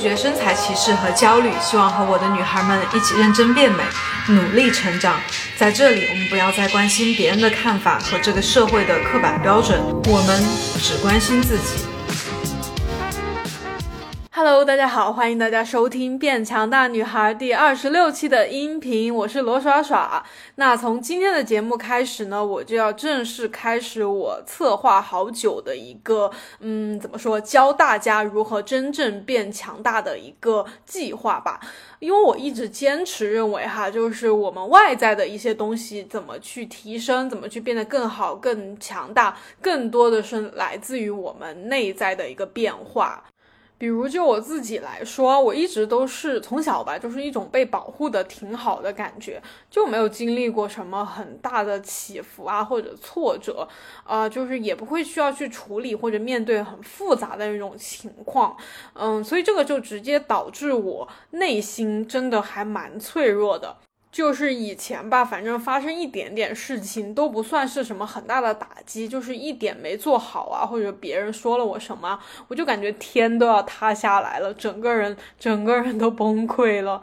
绝身材歧视和焦虑，希望和我的女孩们一起认真变美，努力成长。在这里，我们不要再关心别人的看法和这个社会的刻板标准，我们只关心自己。大家好，欢迎大家收听《变强大女孩》第二十六期的音频，我是罗耍耍。那从今天的节目开始呢，我就要正式开始我策划好久的一个，嗯，怎么说，教大家如何真正变强大的一个计划吧。因为我一直坚持认为，哈，就是我们外在的一些东西怎么去提升，怎么去变得更好、更强大，更多的是来自于我们内在的一个变化。比如就我自己来说，我一直都是从小吧，就是一种被保护的挺好的感觉，就没有经历过什么很大的起伏啊或者挫折，啊，就是也不会需要去处理或者面对很复杂的那种情况，嗯，所以这个就直接导致我内心真的还蛮脆弱的。就是以前吧，反正发生一点点事情都不算是什么很大的打击，就是一点没做好啊，或者别人说了我什么，我就感觉天都要塌下来了，整个人整个人都崩溃了。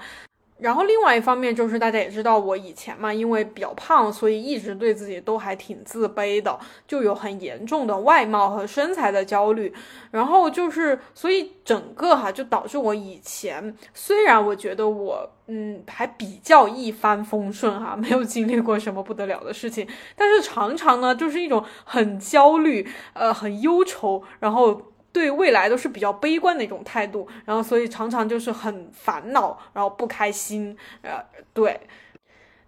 然后另外一方面就是大家也知道我以前嘛，因为比较胖，所以一直对自己都还挺自卑的，就有很严重的外貌和身材的焦虑。然后就是所以整个哈就导致我以前虽然我觉得我嗯还比较一帆风顺哈，没有经历过什么不得了的事情，但是常常呢就是一种很焦虑，呃很忧愁，然后。对未来都是比较悲观的一种态度，然后所以常常就是很烦恼，然后不开心，呃，对。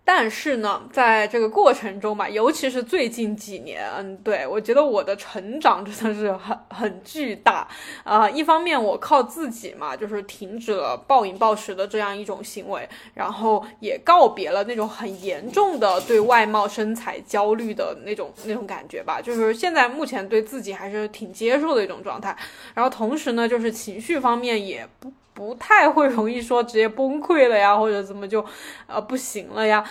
但是呢，在这个过程中吧，尤其是最近几年，嗯，对我觉得我的成长真的是很很巨大啊。一方面我靠自己嘛，就是停止了暴饮暴食的这样一种行为，然后也告别了那种很严重的对外貌身材焦虑的那种那种感觉吧。就是现在目前对自己还是挺接受的一种状态。然后同时呢，就是情绪方面也不。不太会容易说直接崩溃了呀，或者怎么就，呃不行了呀，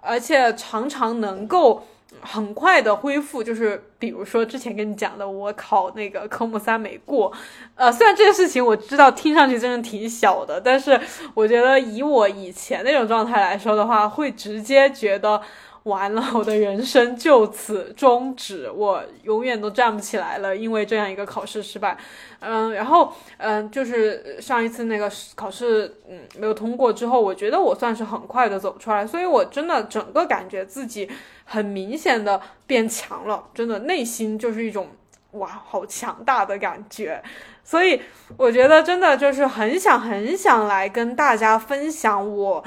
而且常常能够很快的恢复，就是比如说之前跟你讲的，我考那个科目三没过，呃虽然这个事情我知道听上去真的挺小的，但是我觉得以我以前那种状态来说的话，会直接觉得。完了，我的人生就此终止，我永远都站不起来了，因为这样一个考试失败。嗯，然后嗯，就是上一次那个考试，嗯，没有通过之后，我觉得我算是很快的走出来，所以我真的整个感觉自己很明显的变强了，真的内心就是一种哇，好强大的感觉。所以我觉得真的就是很想很想来跟大家分享我。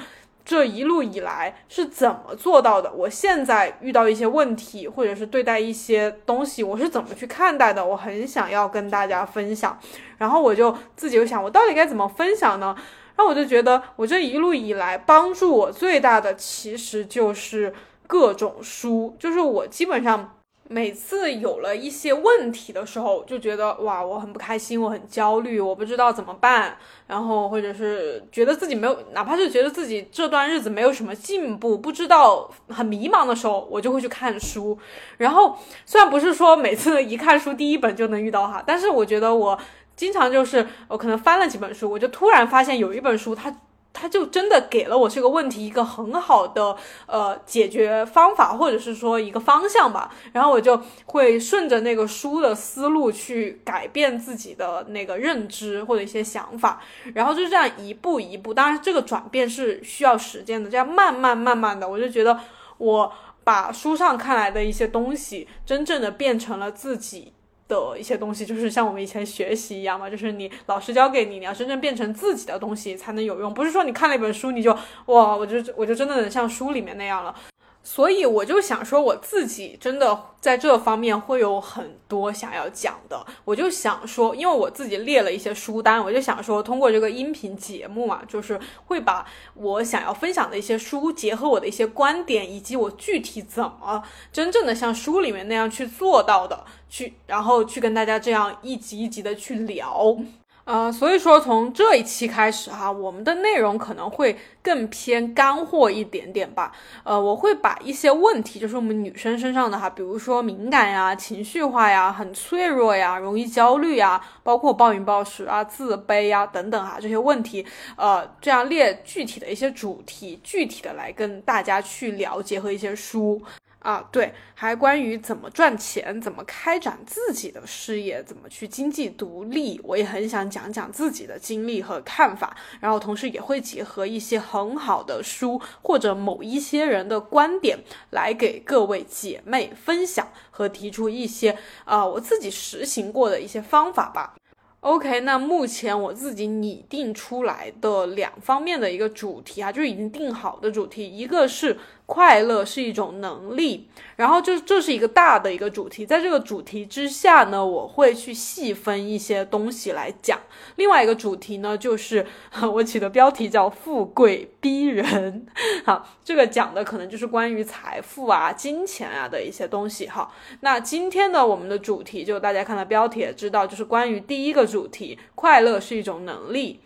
这一路以来是怎么做到的？我现在遇到一些问题，或者是对待一些东西，我是怎么去看待的？我很想要跟大家分享。然后我就自己又想，我到底该怎么分享呢？然后我就觉得，我这一路以来帮助我最大的，其实就是各种书，就是我基本上。每次有了一些问题的时候，就觉得哇，我很不开心，我很焦虑，我不知道怎么办，然后或者是觉得自己没有，哪怕是觉得自己这段日子没有什么进步，不知道很迷茫的时候，我就会去看书。然后虽然不是说每次一看书第一本就能遇到哈，但是我觉得我经常就是我可能翻了几本书，我就突然发现有一本书它。他就真的给了我这个问题一个很好的呃解决方法，或者是说一个方向吧。然后我就会顺着那个书的思路去改变自己的那个认知或者一些想法，然后就这样一步一步。当然，这个转变是需要时间的，这样慢慢慢慢的，我就觉得我把书上看来的一些东西，真正的变成了自己。的一些东西，就是像我们以前学习一样嘛，就是你老师教给你，你要真正变成自己的东西才能有用，不是说你看了一本书你就哇，我就我就真的能像书里面那样了。所以我就想说，我自己真的在这方面会有很多想要讲的。我就想说，因为我自己列了一些书单，我就想说，通过这个音频节目嘛，就是会把我想要分享的一些书，结合我的一些观点，以及我具体怎么真正的像书里面那样去做到的，去然后去跟大家这样一集一集的去聊。呃，所以说从这一期开始哈，我们的内容可能会更偏干货一点点吧。呃，我会把一些问题，就是我们女生身上的哈，比如说敏感呀、情绪化呀、很脆弱呀、容易焦虑呀，包括暴饮暴食啊、自卑呀等等哈这些问题，呃，这样列具体的一些主题，具体的来跟大家去了解和一些书。啊，对，还关于怎么赚钱，怎么开展自己的事业，怎么去经济独立，我也很想讲讲自己的经历和看法，然后同时也会结合一些很好的书或者某一些人的观点，来给各位姐妹分享和提出一些啊我自己实行过的一些方法吧。OK，那目前我自己拟定出来的两方面的一个主题啊，就是已经定好的主题，一个是。快乐是一种能力，然后就这是一个大的一个主题，在这个主题之下呢，我会去细分一些东西来讲。另外一个主题呢，就是 我起的标题叫“富贵逼人”，好，这个讲的可能就是关于财富啊、金钱啊的一些东西。哈，那今天呢，我们的主题就大家看到标题也知道，就是关于第一个主题，快乐是一种能力。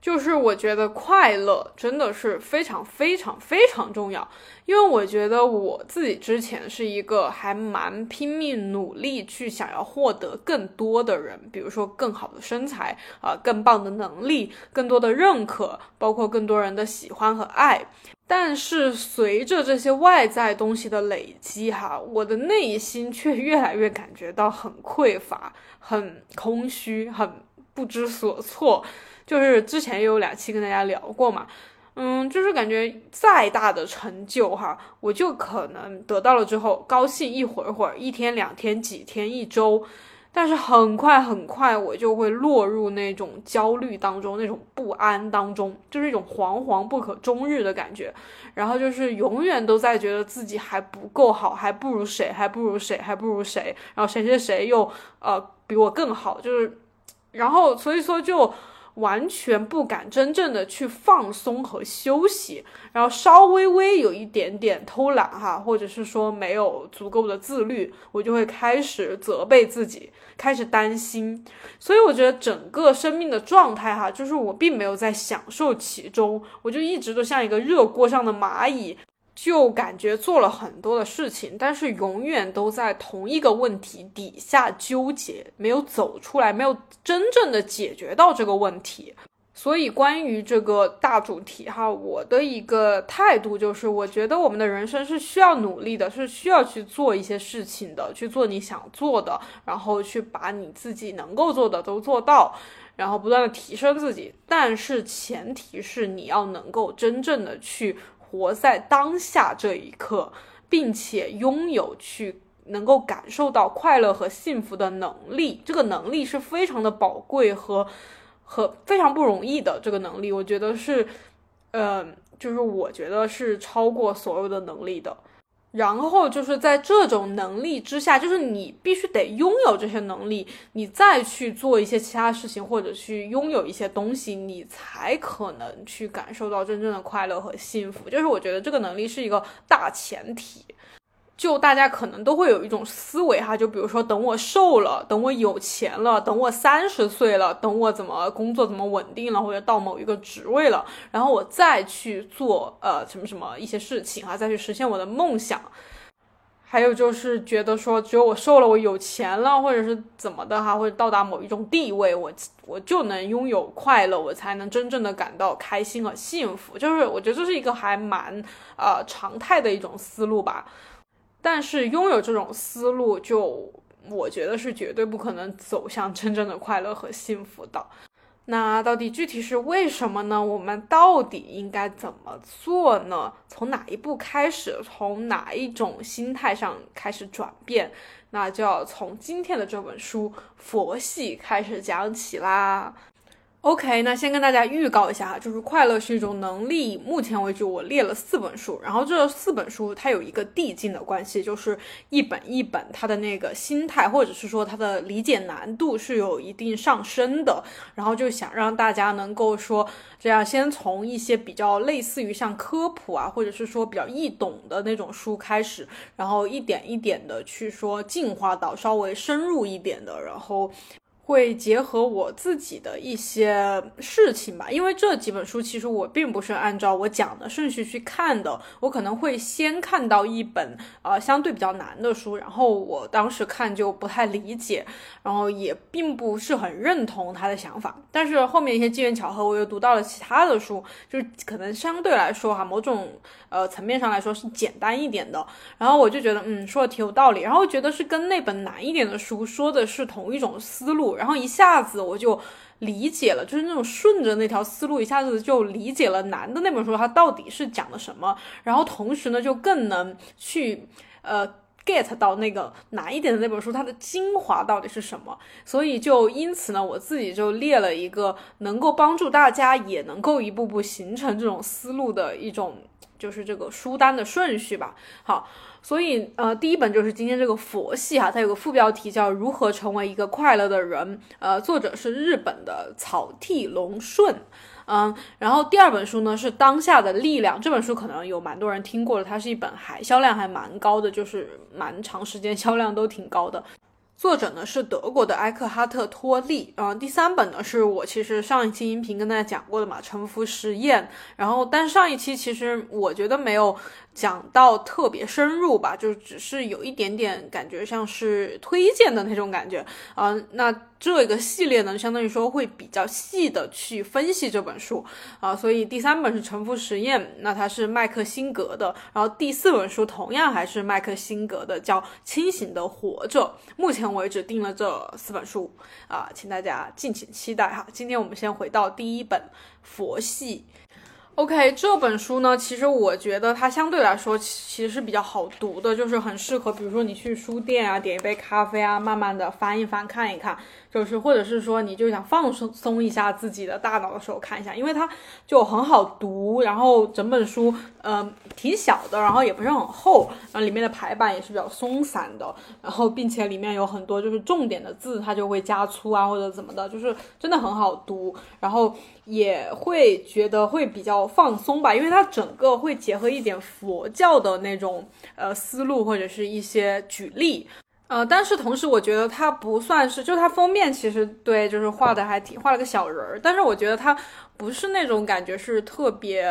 就是我觉得快乐真的是非常非常非常重要，因为我觉得我自己之前是一个还蛮拼命努力去想要获得更多的人，比如说更好的身材啊，更棒的能力，更多的认可，包括更多人的喜欢和爱。但是随着这些外在东西的累积，哈，我的内心却越来越感觉到很匮乏、很空虚、很不知所措。就是之前也有两期跟大家聊过嘛，嗯，就是感觉再大的成就哈，我就可能得到了之后高兴一会儿会儿，一天两天几天一周，但是很快很快我就会落入那种焦虑当中，那种不安当中，就是一种惶惶不可终日的感觉，然后就是永远都在觉得自己还不够好，还不如谁，还不如谁，还不如谁，然后谁谁谁又呃比我更好，就是，然后所以说就。完全不敢真正的去放松和休息，然后稍微微有一点点偷懒哈，或者是说没有足够的自律，我就会开始责备自己，开始担心。所以我觉得整个生命的状态哈，就是我并没有在享受其中，我就一直都像一个热锅上的蚂蚁。就感觉做了很多的事情，但是永远都在同一个问题底下纠结，没有走出来，没有真正的解决到这个问题。所以关于这个大主题哈，我的一个态度就是，我觉得我们的人生是需要努力的，是需要去做一些事情的，去做你想做的，然后去把你自己能够做的都做到，然后不断的提升自己。但是前提是你要能够真正的去。活在当下这一刻，并且拥有去能够感受到快乐和幸福的能力，这个能力是非常的宝贵和和非常不容易的。这个能力，我觉得是，呃，就是我觉得是超过所有的能力的。然后就是在这种能力之下，就是你必须得拥有这些能力，你再去做一些其他事情，或者去拥有一些东西，你才可能去感受到真正的快乐和幸福。就是我觉得这个能力是一个大前提。就大家可能都会有一种思维哈，就比如说等我瘦了，等我有钱了，等我三十岁了，等我怎么工作怎么稳定了，或者到某一个职位了，然后我再去做呃什么什么一些事情哈，再去实现我的梦想。还有就是觉得说，只有我瘦了，我有钱了，或者是怎么的哈，或者到达某一种地位，我我就能拥有快乐，我才能真正的感到开心和幸福。就是我觉得这是一个还蛮呃常态的一种思路吧。但是拥有这种思路，就我觉得是绝对不可能走向真正的快乐和幸福的。那到底具体是为什么呢？我们到底应该怎么做呢？从哪一步开始？从哪一种心态上开始转变？那就要从今天的这本书《佛系》开始讲起啦。OK，那先跟大家预告一下哈，就是快乐是一种能力。目前为止，我列了四本书，然后这四本书它有一个递进的关系，就是一本一本它的那个心态，或者是说它的理解难度是有一定上升的。然后就想让大家能够说，这样先从一些比较类似于像科普啊，或者是说比较易懂的那种书开始，然后一点一点的去说进化到稍微深入一点的，然后。会结合我自己的一些事情吧，因为这几本书其实我并不是按照我讲的顺序去看的，我可能会先看到一本呃相对比较难的书，然后我当时看就不太理解，然后也并不是很认同他的想法，但是后面一些机缘巧合，我又读到了其他的书，就是可能相对来说哈，某种呃层面上来说是简单一点的，然后我就觉得嗯说的挺有道理，然后觉得是跟那本难一点的书说的是同一种思路。然后一下子我就理解了，就是那种顺着那条思路，一下子就理解了难的那本书它到底是讲的什么。然后同时呢，就更能去呃 get 到那个难一点的那本书它的精华到底是什么。所以就因此呢，我自己就列了一个能够帮助大家也能够一步步形成这种思路的一种，就是这个书单的顺序吧。好。所以，呃，第一本就是今天这个佛系哈，它有个副标题叫《如何成为一个快乐的人》，呃，作者是日本的草剃龙顺，嗯，然后第二本书呢是《当下的力量》，这本书可能有蛮多人听过的，它是一本还销量还蛮高的，就是蛮长时间销量都挺高的。作者呢是德国的埃克哈特·托利，嗯，第三本呢是我其实上一期音频跟大家讲过的嘛，《沉浮实验》，然后但上一期其实我觉得没有讲到特别深入吧，就只是有一点点感觉像是推荐的那种感觉，啊，那。这个系列呢，相当于说会比较细的去分析这本书啊，所以第三本是《沉浮实验》，那它是麦克辛格的，然后第四本书同样还是麦克辛格的，叫《清醒的活着》。目前为止定了这四本书啊，请大家敬请期待哈。今天我们先回到第一本《佛系》。OK，这本书呢，其实我觉得它相对来说其实是比较好读的，就是很适合，比如说你去书店啊，点一杯咖啡啊，慢慢的翻一翻看一看，就是或者是说你就想放松松一下自己的大脑的时候看一下，因为它就很好读，然后整本书呃挺小的，然后也不是很厚，然后里面的排版也是比较松散的，然后并且里面有很多就是重点的字，它就会加粗啊或者怎么的，就是真的很好读，然后也会觉得会比较。放松吧，因为它整个会结合一点佛教的那种呃思路或者是一些举例，呃，但是同时我觉得它不算是，就它封面其实对，就是画的还挺画了个小人儿，但是我觉得它不是那种感觉是特别。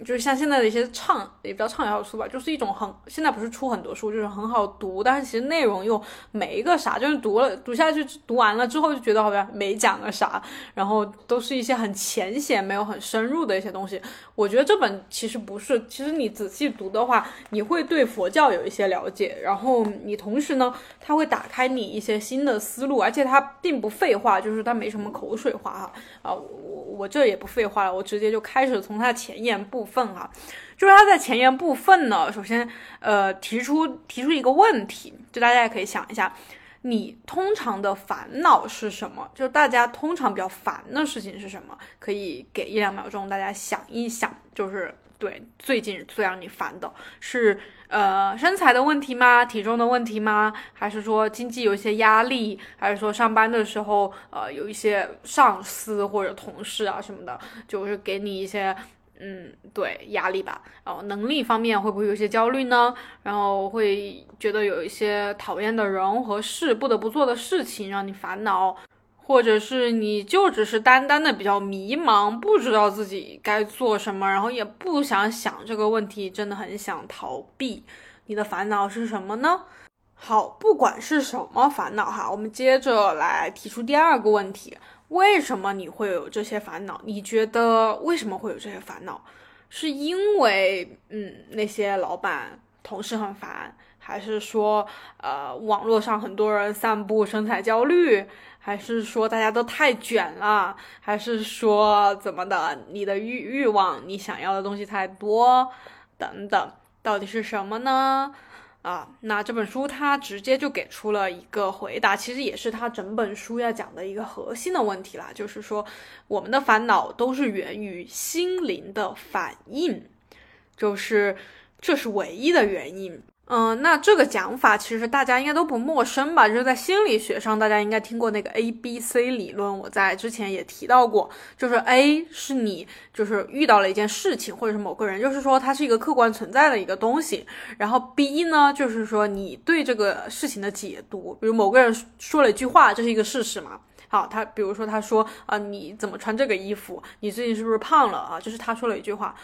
就是像现在的一些畅也比较畅销书吧，就是一种很现在不是出很多书，就是很好读，但是其实内容又没一个啥，就是读了读下去读完了之后就觉得好像没讲个啥，然后都是一些很浅显、没有很深入的一些东西。我觉得这本其实不是，其实你仔细读的话，你会对佛教有一些了解，然后你同时呢，它会打开你一些新的思路，而且它并不废话，就是它没什么口水话哈啊，我我这也不废话了，我直接就开始从它的前言部。部分哈，就是他在前言部分呢，首先呃提出提出一个问题，就大家也可以想一下，你通常的烦恼是什么？就大家通常比较烦的事情是什么？可以给一两秒钟，大家想一想，就是对最近最让你烦的是呃身材的问题吗？体重的问题吗？还是说经济有一些压力？还是说上班的时候呃有一些上司或者同事啊什么的，就是给你一些。嗯，对，压力吧。然后能力方面会不会有些焦虑呢？然后会觉得有一些讨厌的人和事，不得不做的事情让你烦恼，或者是你就只是单单的比较迷茫，不知道自己该做什么，然后也不想想这个问题，真的很想逃避。你的烦恼是什么呢？好，不管是什么烦恼哈，我们接着来提出第二个问题。为什么你会有这些烦恼？你觉得为什么会有这些烦恼？是因为嗯那些老板同事很烦，还是说呃网络上很多人散布身材焦虑，还是说大家都太卷了，还是说怎么的？你的欲欲望，你想要的东西太多，等等，到底是什么呢？啊，那这本书它直接就给出了一个回答，其实也是它整本书要讲的一个核心的问题啦，就是说我们的烦恼都是源于心灵的反应，就是这是唯一的原因。嗯，那这个讲法其实大家应该都不陌生吧？就是在心理学上，大家应该听过那个 A B C 理论。我在之前也提到过，就是 A 是你就是遇到了一件事情或者是某个人，就是说它是一个客观存在的一个东西。然后 B 呢，就是说你对这个事情的解读，比如某个人说了一句话，这是一个事实嘛？好，他比如说他说啊，你怎么穿这个衣服？你最近是不是胖了啊？就是他说了一句话。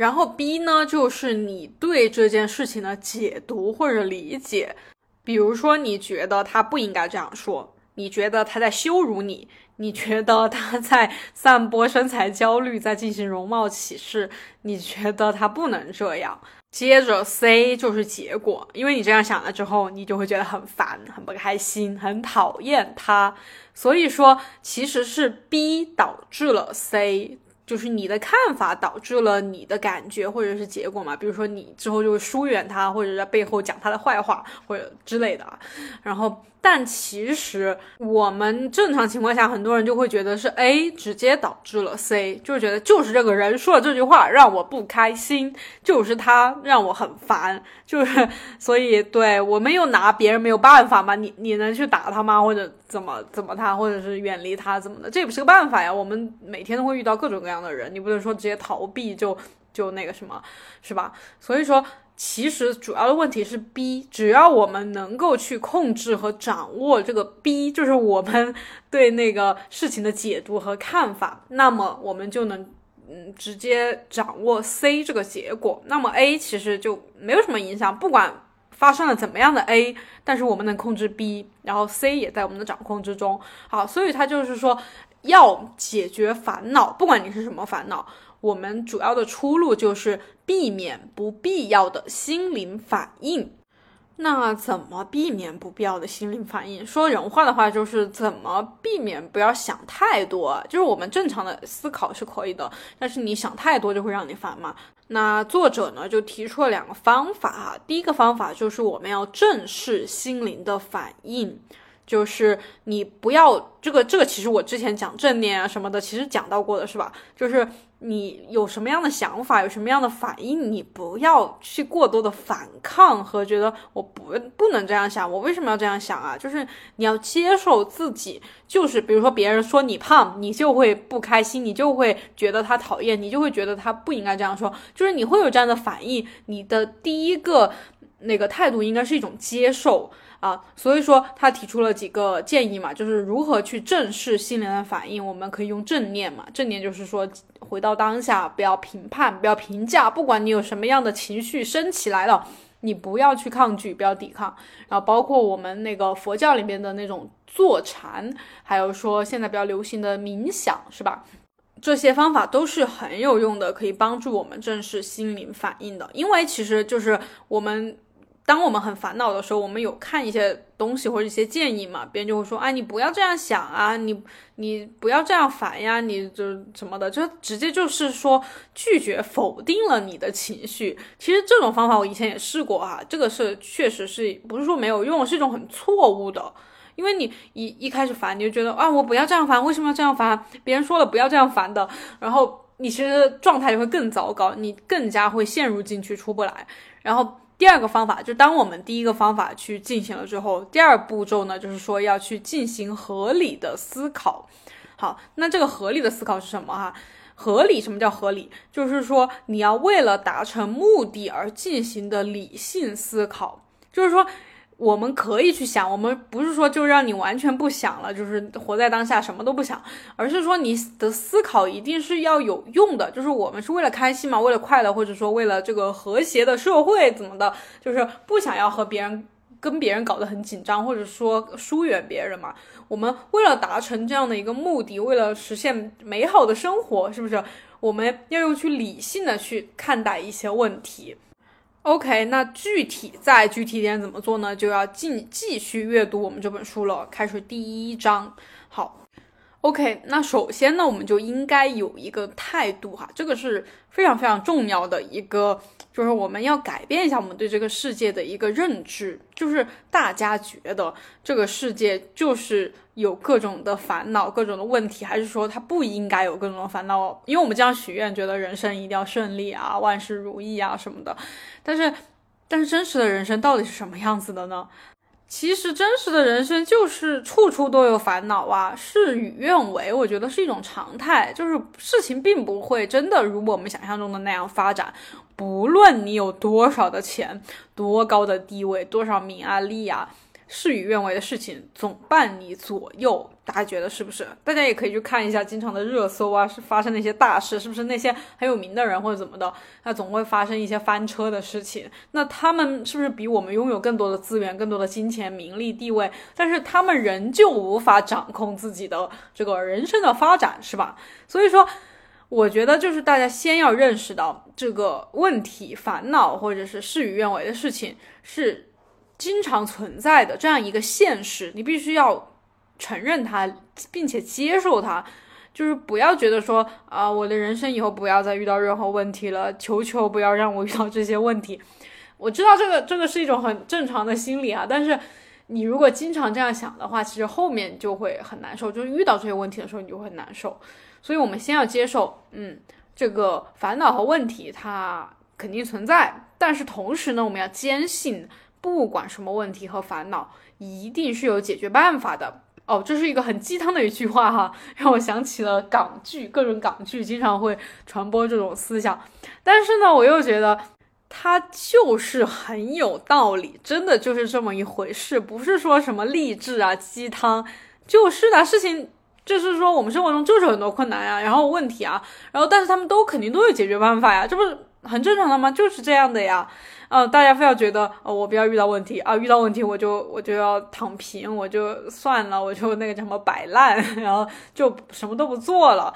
然后 B 呢，就是你对这件事情的解读或者理解。比如说，你觉得他不应该这样说，你觉得他在羞辱你，你觉得他在散播身材焦虑，在进行容貌歧视，你觉得他不能这样。接着 C 就是结果，因为你这样想了之后，你就会觉得很烦、很不开心、很讨厌他。所以说，其实是 B 导致了 C。就是你的看法导致了你的感觉或者是结果嘛，比如说你之后就会疏远他，或者在背后讲他的坏话或者之类的啊，然后。但其实我们正常情况下，很多人就会觉得是 A 直接导致了 C，就是觉得就是这个人说了这句话让我不开心，就是他让我很烦，就是所以对我们又拿别人没有办法嘛，你你能去打他吗？或者怎么怎么他，或者是远离他怎么的？这也不是个办法呀。我们每天都会遇到各种各样的人，你不能说直接逃避就就那个什么，是吧？所以说。其实主要的问题是 B，只要我们能够去控制和掌握这个 B，就是我们 对那个事情的解读和看法，那么我们就能嗯直接掌握 C 这个结果。那么 A 其实就没有什么影响，不管发生了怎么样的 A，但是我们能控制 B，然后 C 也在我们的掌控之中。好，所以它就是说要解决烦恼，不管你是什么烦恼。我们主要的出路就是避免不必要的心灵反应。那怎么避免不必要的心灵反应？说人话的话，就是怎么避免不要想太多。就是我们正常的思考是可以的，但是你想太多就会让你烦嘛。那作者呢就提出了两个方法哈。第一个方法就是我们要正视心灵的反应。就是你不要这个这个，其实我之前讲正念啊什么的，其实讲到过的是吧？就是你有什么样的想法，有什么样的反应，你不要去过多的反抗和觉得我不不能这样想，我为什么要这样想啊？就是你要接受自己，就是比如说别人说你胖，你就会不开心，你就会觉得他讨厌，你就会觉得他不应该这样说，就是你会有这样的反应。你的第一个那个态度应该是一种接受。啊，所以说他提出了几个建议嘛，就是如何去正视心灵的反应。我们可以用正念嘛，正念就是说回到当下，不要评判，不要评价，不管你有什么样的情绪升起来了，你不要去抗拒，不要抵抗。然后包括我们那个佛教里面的那种坐禅，还有说现在比较流行的冥想，是吧？这些方法都是很有用的，可以帮助我们正视心灵反应的。因为其实就是我们。当我们很烦恼的时候，我们有看一些东西或者一些建议嘛？别人就会说：“哎，你不要这样想啊，你你不要这样烦呀，你就什么的，就直接就是说拒绝否定了你的情绪。”其实这种方法我以前也试过哈，这个是确实是不是说没有用，是一种很错误的。因为你一一开始烦，你就觉得啊，我不要这样烦，为什么要这样烦？别人说了不要这样烦的，然后你其实状态就会更糟糕，你更加会陷入进去出不来，然后。第二个方法，就当我们第一个方法去进行了之后，第二步骤呢，就是说要去进行合理的思考。好，那这个合理的思考是什么哈？合理，什么叫合理？就是说你要为了达成目的而进行的理性思考，就是说。我们可以去想，我们不是说就让你完全不想了，就是活在当下什么都不想，而是说你的思考一定是要有用的，就是我们是为了开心嘛，为了快乐，或者说为了这个和谐的社会怎么的，就是不想要和别人跟别人搞得很紧张，或者说疏远别人嘛。我们为了达成这样的一个目的，为了实现美好的生活，是不是？我们要用去理性的去看待一些问题。OK，那具体在具体点怎么做呢？就要继继续阅读我们这本书了。开始第一章，好。OK，那首先呢，我们就应该有一个态度哈，这个是非常非常重要的一个，就是我们要改变一下我们对这个世界的一个认知，就是大家觉得这个世界就是有各种的烦恼、各种的问题，还是说他不应该有各种的烦恼？因为我们这样许愿，觉得人生一定要顺利啊，万事如意啊什么的，但是，但是真实的人生到底是什么样子的呢？其实真实的人生就是处处都有烦恼啊，事与愿违，我觉得是一种常态。就是事情并不会真的如我们想象中的那样发展，不论你有多少的钱、多高的地位、多少名啊利啊，事与愿违的事情总伴你左右，大家觉得是不是？大家也可以去看一下经常的热搜啊，是发生那些大事，是不是那些很有名的人或者怎么的，那总会发生一些翻车的事情。那他们是不是比我们拥有更多的资源、更多的金钱、名利、地位？但是他们仍旧无法掌控自己的这个人生的发展，是吧？所以说，我觉得就是大家先要认识到这个问题、烦恼或者是事与愿违的事情是。经常存在的这样一个现实，你必须要承认它，并且接受它，就是不要觉得说啊，我的人生以后不要再遇到任何问题了，求求不要让我遇到这些问题。我知道这个这个是一种很正常的心理啊，但是你如果经常这样想的话，其实后面就会很难受，就是遇到这些问题的时候你就会难受。所以我们先要接受，嗯，这个烦恼和问题它肯定存在，但是同时呢，我们要坚信。不管什么问题和烦恼，一定是有解决办法的哦。这是一个很鸡汤的一句话哈，让我想起了港剧，各种港剧经常会传播这种思想。但是呢，我又觉得它就是很有道理，真的就是这么一回事，不是说什么励志啊、鸡汤，就是的事情，就是说我们生活中就是很多困难呀，然后问题啊，然后但是他们都肯定都有解决办法呀，这不是很正常的吗？就是这样的呀。嗯，大家非要觉得，哦，我不要遇到问题啊，遇到问题我就我就要躺平，我就算了，我就那个什么摆烂，然后就什么都不做了。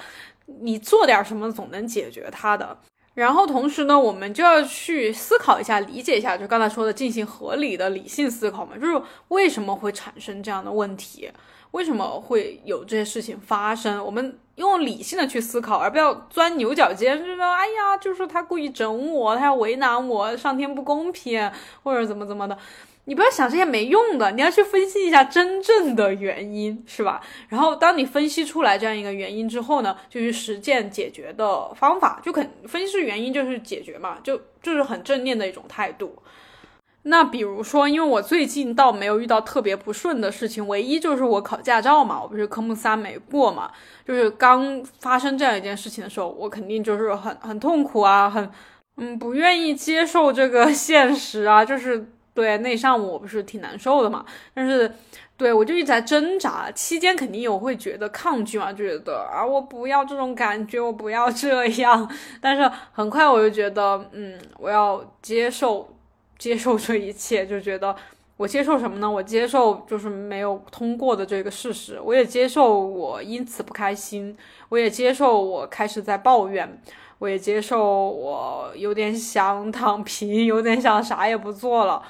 你做点什么总能解决它的。然后同时呢，我们就要去思考一下，理解一下，就刚才说的进行合理的理性思考嘛，就是为什么会产生这样的问题。为什么会有这些事情发生？我们用理性的去思考，而不要钻牛角尖，就说哎呀，就是他故意整我，他要为难我，上天不公平，或者怎么怎么的。你不要想这些没用的，你要去分析一下真正的原因，是吧？然后当你分析出来这样一个原因之后呢，就去实践解决的方法，就肯分析原因就是解决嘛，就就是很正面的一种态度。那比如说，因为我最近倒没有遇到特别不顺的事情，唯一就是我考驾照嘛，我不是科目三没过嘛，就是刚发生这样一件事情的时候，我肯定就是很很痛苦啊，很嗯不愿意接受这个 现实啊，就是对那上午我不是挺难受的嘛，但是对我就一直在挣扎，期间肯定有会觉得抗拒嘛，就觉得啊我不要这种感觉，我不要这样，但是很快我就觉得嗯我要接受。接受这一切，就觉得我接受什么呢？我接受就是没有通过的这个事实，我也接受我因此不开心，我也接受我开始在抱怨，我也接受我有点想躺平，有点想啥也不做了。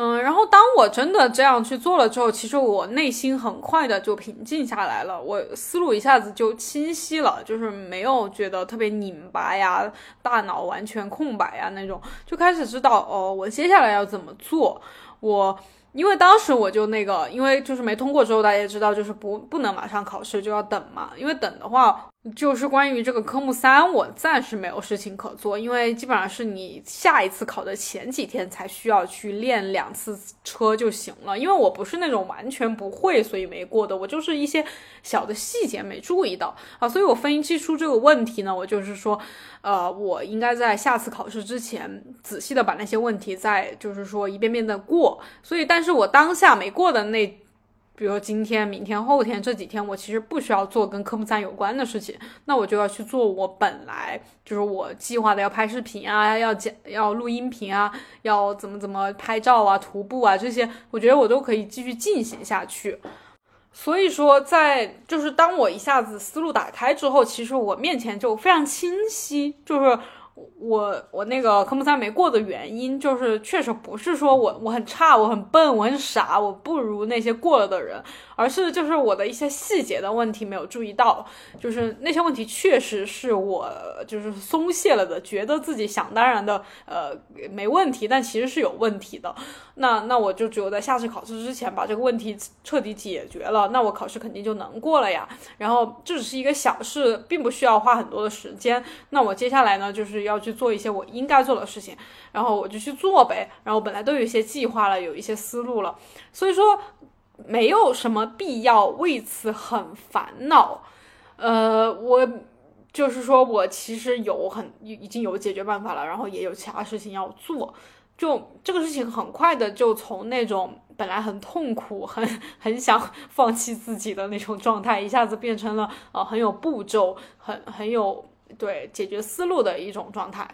嗯，然后当我真的这样去做了之后，其实我内心很快的就平静下来了，我思路一下子就清晰了，就是没有觉得特别拧巴呀，大脑完全空白呀那种，就开始知道哦，我接下来要怎么做。我因为当时我就那个，因为就是没通过之后，大家也知道，就是不不能马上考试，就要等嘛，因为等的话。就是关于这个科目三，我暂时没有事情可做，因为基本上是你下一次考的前几天才需要去练两次车就行了。因为我不是那种完全不会，所以没过的，我就是一些小的细节没注意到啊，所以我分析出这个问题呢，我就是说，呃，我应该在下次考试之前仔细的把那些问题再就是说一遍遍的过。所以，但是我当下没过的那。比如今天、明天、后天这几天，我其实不需要做跟科目三有关的事情，那我就要去做我本来就是我计划的要拍视频啊，要剪、要录音频啊，要怎么怎么拍照啊、徒步啊这些，我觉得我都可以继续进行下去。所以说，在就是当我一下子思路打开之后，其实我面前就非常清晰，就是。我我那个科目三没过的原因，就是确实不是说我我很差，我很笨，我很傻，我不如那些过了的人，而是就是我的一些细节的问题没有注意到，就是那些问题确实是我就是松懈了的，觉得自己想当然的呃没问题，但其实是有问题的。那那我就只有在下次考试之前把这个问题彻底解决了，那我考试肯定就能过了呀。然后这只是一个小事，并不需要花很多的时间。那我接下来呢，就是要去做一些我应该做的事情，然后我就去做呗。然后本来都有一些计划了，有一些思路了，所以说没有什么必要为此很烦恼。呃，我就是说我其实有很已经有解决办法了，然后也有其他事情要做。就这个事情很快的就从那种本来很痛苦、很 很想放弃自己的那种状态，一下子变成了呃很有步骤、很很有对解决思路的一种状态。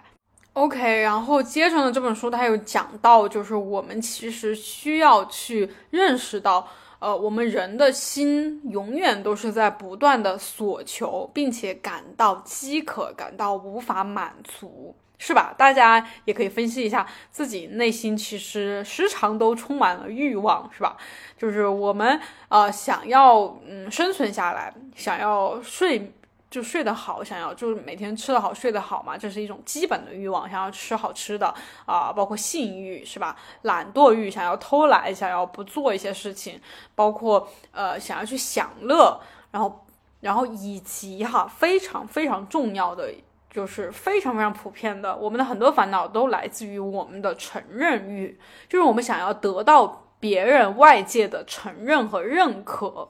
OK，然后接着呢，这本书它有讲到，就是我们其实需要去认识到，呃，我们人的心永远都是在不断的索求，并且感到饥渴，感到无法满足，是吧？大家也可以分析一下自己内心，其实时常都充满了欲望，是吧？就是我们呃想要嗯生存下来，想要睡。就睡得好，想要就是每天吃得好，睡得好嘛，这是一种基本的欲望。想要吃好吃的啊，包括性欲是吧？懒惰欲，想要偷懒，想要不做一些事情，包括呃想要去享乐，然后然后以及哈非常非常重要的就是非常非常普遍的，我们的很多烦恼都来自于我们的承认欲，就是我们想要得到别人外界的承认和认可。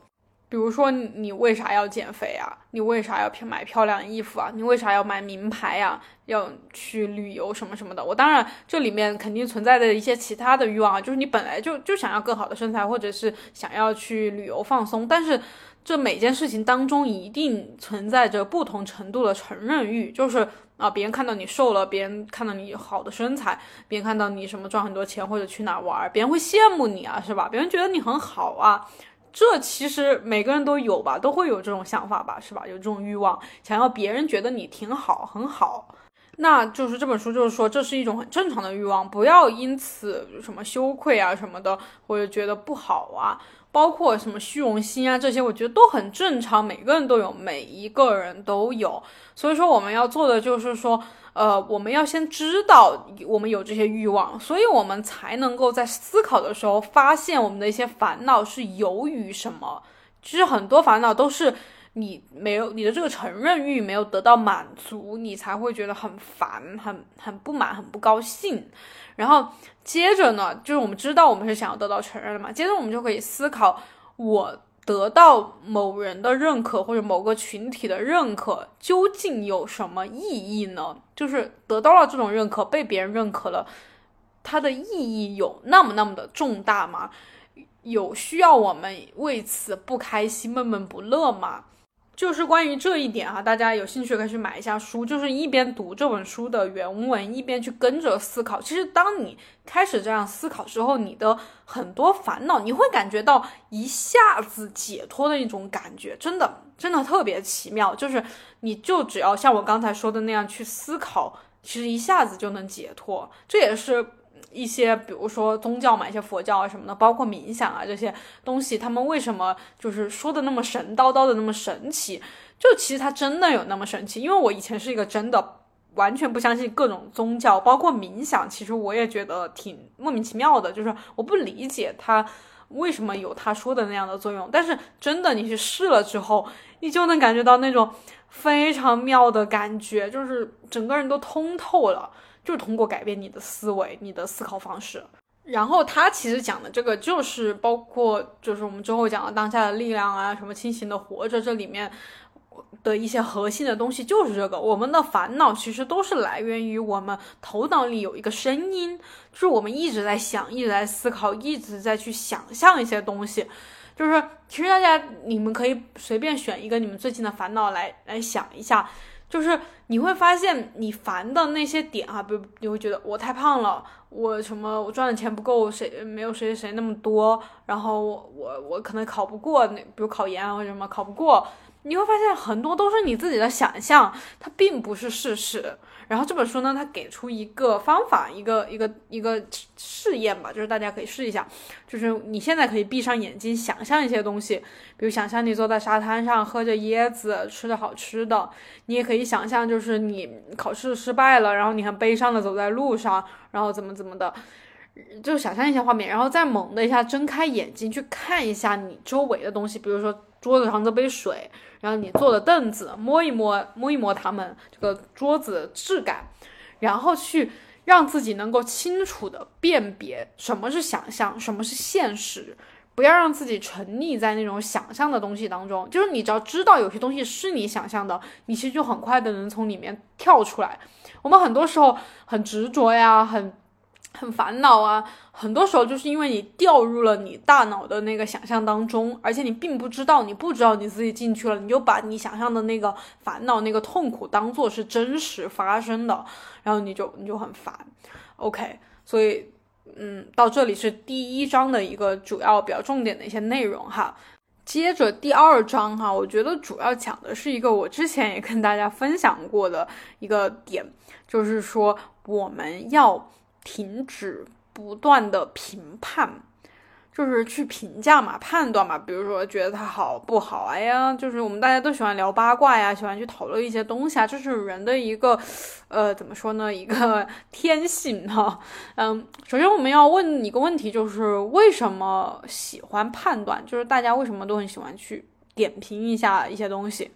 比如说，你为啥要减肥啊？你为啥要买漂亮衣服啊？你为啥要买名牌呀？要去旅游什么什么的？我当然，这里面肯定存在的一些其他的欲望啊，就是你本来就就想要更好的身材，或者是想要去旅游放松。但是，这每件事情当中一定存在着不同程度的承认欲，就是啊，别人看到你瘦了，别人看到你好的身材，别人看到你什么赚很多钱或者去哪玩，别人会羡慕你啊，是吧？别人觉得你很好啊。这其实每个人都有吧，都会有这种想法吧，是吧？有这种欲望，想要别人觉得你挺好，很好。那就是这本书就是说，这是一种很正常的欲望，不要因此什么羞愧啊什么的，或者觉得不好啊。包括什么虚荣心啊，这些我觉得都很正常，每个人都有，每一个人都有。所以说，我们要做的就是说。呃，我们要先知道我们有这些欲望，所以我们才能够在思考的时候发现我们的一些烦恼是由于什么。其实很多烦恼都是你没有你的这个承认欲没有得到满足，你才会觉得很烦、很很不满、很不高兴。然后接着呢，就是我们知道我们是想要得到承认的嘛，接着我们就可以思考我。得到某人的认可或者某个群体的认可，究竟有什么意义呢？就是得到了这种认可，被别人认可了，它的意义有那么那么的重大吗？有需要我们为此不开心、闷闷不乐吗？就是关于这一点哈，大家有兴趣可以去买一下书，就是一边读这本书的原文，一边去跟着思考。其实当你开始这样思考之后，你的很多烦恼，你会感觉到一下子解脱的一种感觉，真的真的特别奇妙。就是你就只要像我刚才说的那样去思考，其实一下子就能解脱。这也是。一些比如说宗教嘛，一些佛教啊什么的，包括冥想啊这些东西，他们为什么就是说的那么神叨叨的那么神奇？就其实它真的有那么神奇？因为我以前是一个真的完全不相信各种宗教，包括冥想，其实我也觉得挺莫名其妙的，就是我不理解它为什么有他说的那样的作用。但是真的你去试了之后，你就能感觉到那种非常妙的感觉，就是整个人都通透了。就是通过改变你的思维，你的思考方式。然后他其实讲的这个，就是包括就是我们之后讲的当下的力量啊，什么清醒的活着，这里面的一些核心的东西就是这个。我们的烦恼其实都是来源于我们头脑里有一个声音，就是我们一直在想，一直在思考，一直在去想象一些东西。就是其实大家你们可以随便选一个你们最近的烦恼来来想一下。就是你会发现你烦的那些点啊，比如你会觉得我太胖了，我什么我赚的钱不够，谁没有谁谁那么多，然后我我我可能考不过那，比如考研啊或者什么考不过，你会发现很多都是你自己的想象，它并不是事实。然后这本书呢，它给出一个方法，一个一个一个试验吧，就是大家可以试一下，就是你现在可以闭上眼睛，想象一些东西，比如想象你坐在沙滩上喝着椰子，吃着好吃的，你也可以想象就是你考试失败了，然后你很悲伤的走在路上，然后怎么怎么的，就想象一些画面，然后再猛的一下睁开眼睛去看一下你周围的东西，比如说桌子上这杯水。然后你坐的凳子，摸一摸，摸一摸它们这个桌子质感，然后去让自己能够清楚的辨别什么是想象，什么是现实，不要让自己沉溺在那种想象的东西当中。就是你只要知道有些东西是你想象的，你其实就很快的能从里面跳出来。我们很多时候很执着呀，很很烦恼啊，很多时候就是因为你掉入了你大脑的那个想象当中，而且你并不知道，你不知道你自己进去了，你就把你想象的那个烦恼、那个痛苦当做是真实发生的，然后你就你就很烦。OK，所以嗯，到这里是第一章的一个主要比较重点的一些内容哈。接着第二章哈，我觉得主要讲的是一个我之前也跟大家分享过的一个点，就是说我们要。停止不断的评判，就是去评价嘛、判断嘛。比如说，觉得他好不好？哎呀，就是我们大家都喜欢聊八卦呀，喜欢去讨论一些东西啊，这是人的一个，呃，怎么说呢？一个 天性哈。嗯，首先我们要问一个问题，就是为什么喜欢判断？就是大家为什么都很喜欢去点评一下一些东西？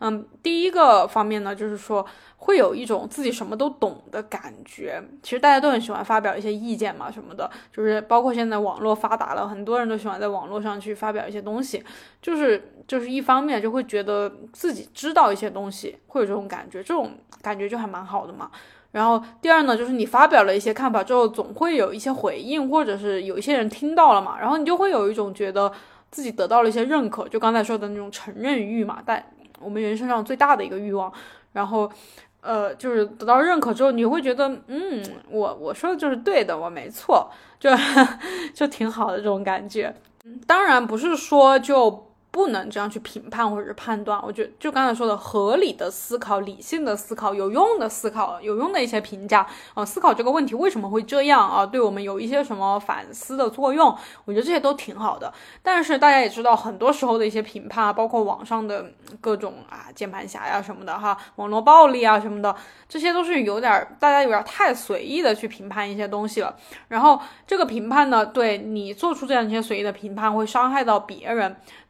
嗯，第一个方面呢，就是说。会有一种自己什么都懂的感觉。其实大家都很喜欢发表一些意见嘛，什么的，就是包括现在网络发达了，很多人都喜欢在网络上去发表一些东西。就是就是一方面就会觉得自己知道一些东西，会有这种感觉，这种感觉就还蛮好的嘛。然后第二呢，就是你发表了一些看法之后，总会有一些回应，或者是有一些人听到了嘛，然后你就会有一种觉得自己得到了一些认可，就刚才说的那种承认欲嘛，但我们人生上最大的一个欲望，然后。呃，就是得到认可之后，你会觉得，嗯，我我说的就是对的，我没错，就 就挺好的这种感觉。当然不是说就。不能这样去评判或者是判断，我觉得就刚才说的合理的思考、理性的思考、有用的思考、有用的一些评价啊，思考这个问题为什么会这样啊，对我们有一些什么反思的作用，我觉得这些都挺好的。但是大家也知道，很多时候的一些评判，包括网上的各种啊键盘侠呀什么的哈，网络暴力啊什么的，这些都是有点大家有点太随意的去评判一些东西了。然后这个评判呢，对你做出这样一些随意的评判，会伤害到别人。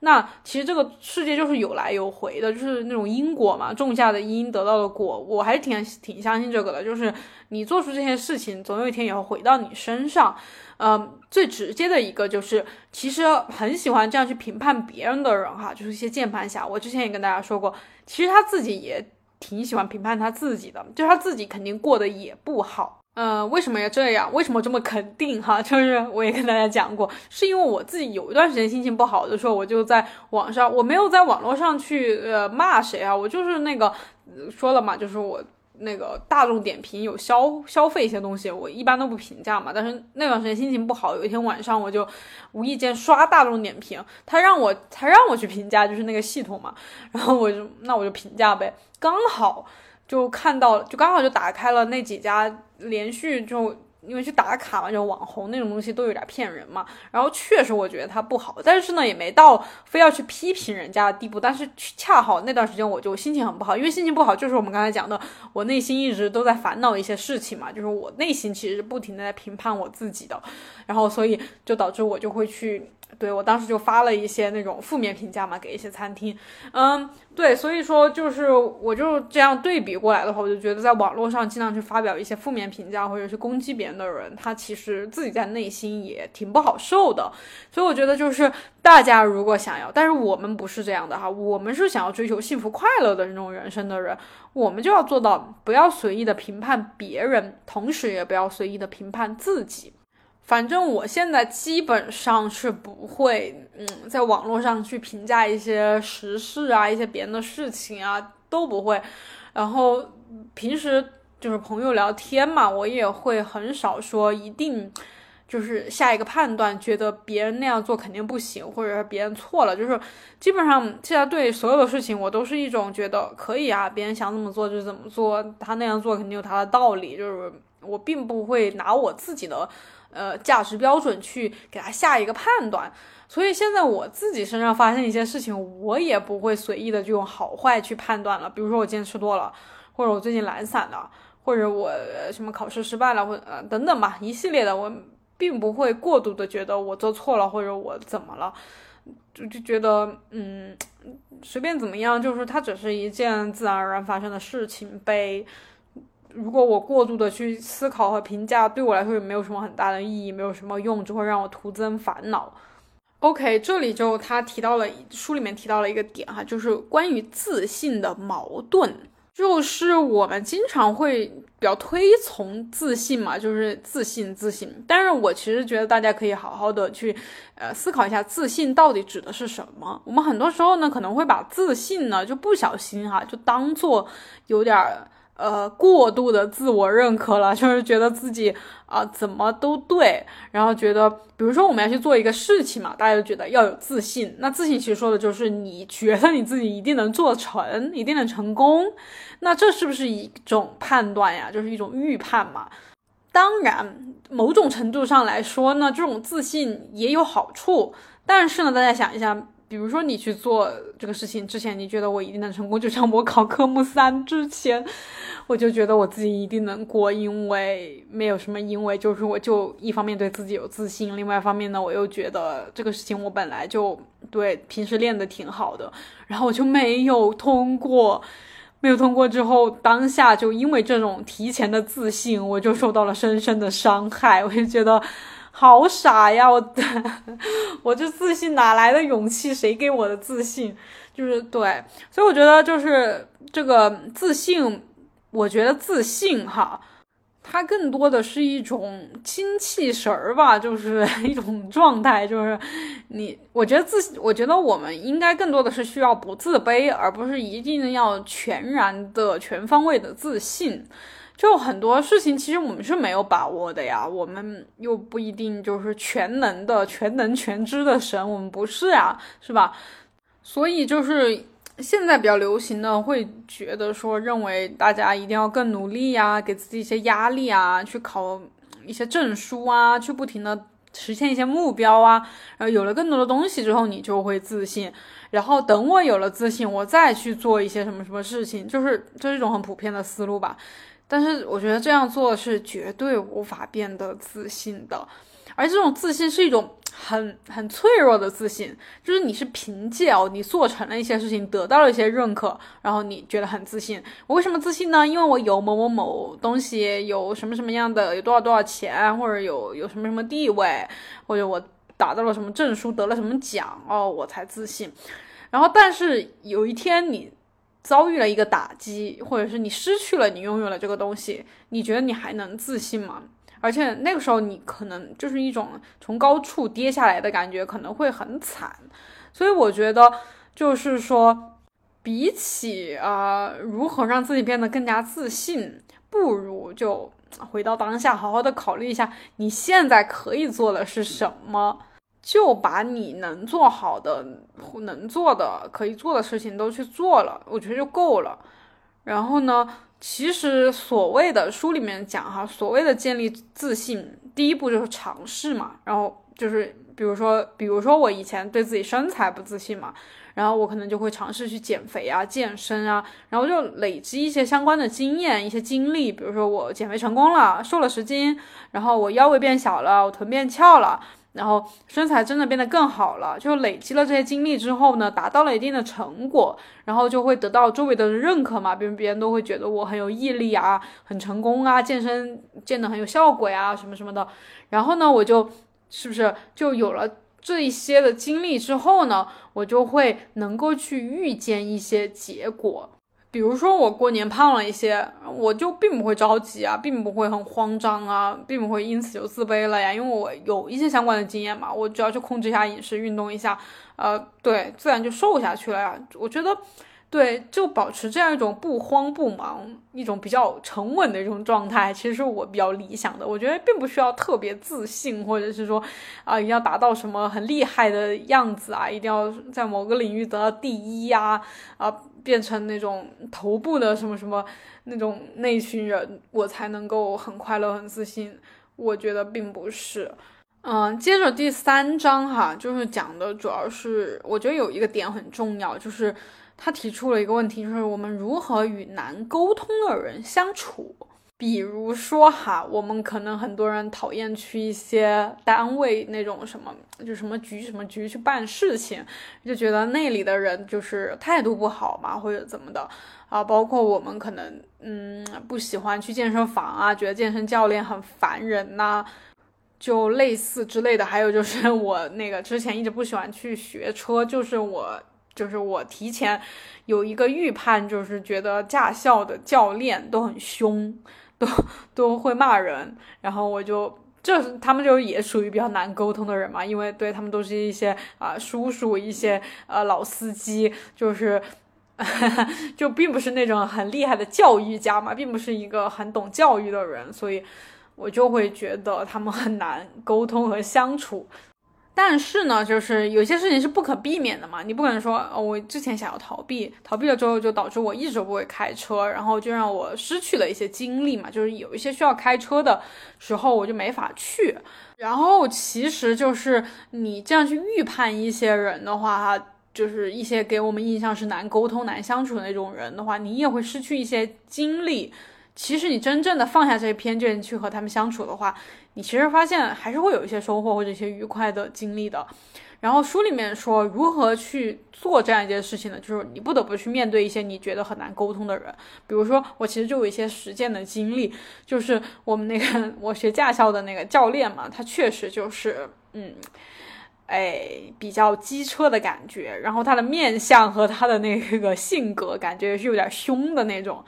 那其实这个世界就是有来有回的，就是那种因果嘛，种下的因得到的果，我还是挺挺相信这个的。就是你做出这些事情，总有一天也会回到你身上。嗯，最直接的一个就是，其实很喜欢这样去评判别人的人哈，就是一些键盘侠。我之前也跟大家说过，其实他自己也挺喜欢评判他自己的，就他自己肯定过得也不好。呃，为什么要这样？为什么这么肯定？哈，就是我也跟大家讲过，是因为我自己有一段时间心情不好的时候，我就在网上，我没有在网络上去呃骂谁啊，我就是那个说了嘛，就是我那个大众点评有消消费一些东西，我一般都不评价嘛。但是那段时间心情不好，有一天晚上我就无意间刷大众点评，他让我他让我去评价，就是那个系统嘛，然后我就那我就评价呗，刚好。就看到，就刚好就打开了那几家，连续就因为去打卡嘛，就网红那种东西都有点骗人嘛。然后确实我觉得它不好，但是呢也没到非要去批评人家的地步。但是恰好那段时间我就心情很不好，因为心情不好就是我们刚才讲的，我内心一直都在烦恼一些事情嘛，就是我内心其实不停的在评判我自己的，然后所以就导致我就会去。对我当时就发了一些那种负面评价嘛，给一些餐厅，嗯，对，所以说就是我就这样对比过来的话，我就觉得在网络上尽量去发表一些负面评价或者是攻击别人的人，他其实自己在内心也挺不好受的。所以我觉得就是大家如果想要，但是我们不是这样的哈，我们是想要追求幸福快乐的那种人生的人，我们就要做到不要随意的评判别人，同时也不要随意的评判自己。反正我现在基本上是不会，嗯，在网络上去评价一些时事啊，一些别人的事情啊，都不会。然后平时就是朋友聊天嘛，我也会很少说一定就是下一个判断，觉得别人那样做肯定不行，或者是别人错了。就是基本上现在对所有的事情，我都是一种觉得可以啊，别人想怎么做就怎么做，他那样做肯定有他的道理。就是我并不会拿我自己的。呃，价值标准去给他下一个判断，所以现在我自己身上发生一些事情，我也不会随意的就用好坏去判断了。比如说我今天吃多了，或者我最近懒散了，或者我什么考试失败了，或呃等等吧，一系列的，我并不会过度的觉得我做错了或者我怎么了，就就觉得嗯，随便怎么样，就是它只是一件自然而然发生的事情呗。如果我过度的去思考和评价，对我来说也没有什么很大的意义，没有什么用，只会让我徒增烦恼。OK，这里就他提到了书里面提到了一个点哈，就是关于自信的矛盾。就是我们经常会比较推崇自信嘛，就是自信自信。但是我其实觉得大家可以好好的去，呃，思考一下自信到底指的是什么。我们很多时候呢，可能会把自信呢就不小心哈，就当做有点儿。呃，过度的自我认可了，就是觉得自己啊怎么都对，然后觉得，比如说我们要去做一个事情嘛，大家就觉得要有自信。那自信其实说的就是你觉得你自己一定能做成，一定能成功。那这是不是一种判断呀？就是一种预判嘛？当然，某种程度上来说呢，这种自信也有好处。但是呢，大家想一下。比如说你去做这个事情之前，你觉得我一定能成功，就像我考科目三之前，我就觉得我自己一定能过，因为没有什么因为，就是我就一方面对自己有自信，另外一方面呢，我又觉得这个事情我本来就对平时练的挺好的，然后我就没有通过，没有通过之后，当下就因为这种提前的自信，我就受到了深深的伤害，我就觉得。好傻呀！我，我这自信哪来的勇气？谁给我的自信？就是对，所以我觉得就是这个自信，我觉得自信哈，它更多的是一种精气神儿吧，就是一种状态，就是你，我觉得自，我觉得我们应该更多的是需要不自卑，而不是一定要全然的、全方位的自信。就很多事情，其实我们是没有把握的呀，我们又不一定就是全能的、全能全知的神，我们不是呀，是吧？所以就是现在比较流行的，会觉得说，认为大家一定要更努力呀，给自己一些压力啊，去考一些证书啊，去不停的实现一些目标啊，然后有了更多的东西之后，你就会自信，然后等我有了自信，我再去做一些什么什么事情，就是这是一种很普遍的思路吧。但是我觉得这样做是绝对无法变得自信的，而这种自信是一种很很脆弱的自信，就是你是凭借哦，你做成了一些事情，得到了一些认可，然后你觉得很自信。我为什么自信呢？因为我有某某某东西，有什么什么样的，有多少多少钱，或者有有什么什么地位，或者我达到了什么证书，得了什么奖哦，我才自信。然后，但是有一天你。遭遇了一个打击，或者是你失去了你拥有了这个东西，你觉得你还能自信吗？而且那个时候你可能就是一种从高处跌下来的感觉，可能会很惨。所以我觉得就是说，比起啊如何让自己变得更加自信，不如就回到当下，好好的考虑一下你现在可以做的是什么。就把你能做好的、能做的、可以做的事情都去做了，我觉得就够了。然后呢，其实所谓的书里面讲哈，所谓的建立自信，第一步就是尝试嘛。然后就是，比如说，比如说我以前对自己身材不自信嘛，然后我可能就会尝试去减肥啊、健身啊，然后就累积一些相关的经验、一些经历。比如说我减肥成功了，瘦了十斤，然后我腰围变小了，我臀变翘了。然后身材真的变得更好了，就累积了这些经历之后呢，达到了一定的成果，然后就会得到周围的人认可嘛，别人别人都会觉得我很有毅力啊，很成功啊，健身健得很有效果呀，什么什么的。然后呢，我就是不是就有了这一些的经历之后呢，我就会能够去预见一些结果。比如说我过年胖了一些，我就并不会着急啊，并不会很慌张啊，并不会因此就自卑了呀，因为我有一些相关的经验嘛，我只要去控制一下饮食，运动一下，呃，对，自然就瘦下去了呀。我觉得，对，就保持这样一种不慌不忙、一种比较沉稳的一种状态，其实我比较理想的。我觉得并不需要特别自信，或者是说，啊，一定要达到什么很厉害的样子啊，一定要在某个领域得到第一呀，啊。变成那种头部的什么什么那种那群人，我才能够很快乐、很自信。我觉得并不是。嗯，接着第三章哈，就是讲的主要是，我觉得有一个点很重要，就是他提出了一个问题，就是我们如何与难沟通的人相处。比如说哈，我们可能很多人讨厌去一些单位那种什么，就什么局什么局去办事情，就觉得那里的人就是态度不好嘛，或者怎么的啊。包括我们可能嗯不喜欢去健身房啊，觉得健身教练很烦人呐，就类似之类的。还有就是我那个之前一直不喜欢去学车，就是我就是我提前有一个预判，就是觉得驾校的教练都很凶，都都会骂人，然后我就。这他们就也属于比较难沟通的人嘛，因为对他们都是一些啊叔叔，一些呃老司机，就是 就并不是那种很厉害的教育家嘛，并不是一个很懂教育的人，所以我就会觉得他们很难沟通和相处。但是呢，就是有些事情是不可避免的嘛，你不可能说，哦，我之前想要逃避，逃避了之后就导致我一直不会开车，然后就让我失去了一些精力嘛，就是有一些需要开车的时候我就没法去。然后其实就是你这样去预判一些人的话，就是一些给我们印象是难沟通、难相处的那种人的话，你也会失去一些精力。其实你真正的放下这些偏见去和他们相处的话，你其实发现还是会有一些收获或者一些愉快的经历的。然后书里面说如何去做这样一件事情呢？就是你不得不去面对一些你觉得很难沟通的人。比如说我其实就有一些实践的经历，就是我们那个我学驾校的那个教练嘛，他确实就是 嗯，哎比较机车的感觉，然后他的面相和他的那个性格感觉是有点凶的那种。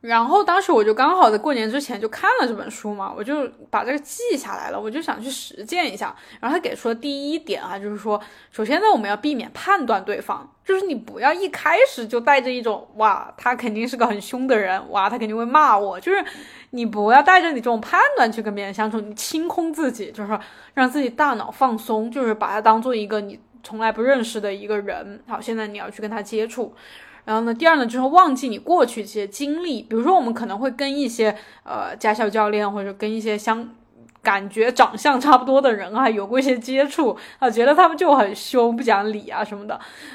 然后当时我就刚好在过年之前就看了这本书嘛，我就把这个记下来了，我就想去实践一下。然后他给出的第一点啊，就是说，首先呢，我们要避免判断对方，就是你不要一开始就带着一种哇，他肯定是个很凶的人，哇，他肯定会骂我，就是你不要带着你这种判断去跟别人相处，你清空自己，就是让自己大脑放松，就是把他当做一个你从来不认识的一个人。好，现在你要去跟他接触。然后呢，第二呢，就是忘记你过去这些经历，比如说我们可能会跟一些呃驾校教练，或者跟一些相感觉长相差不多的人啊，有过一些接触啊，觉得他们就很凶，不讲理啊什么的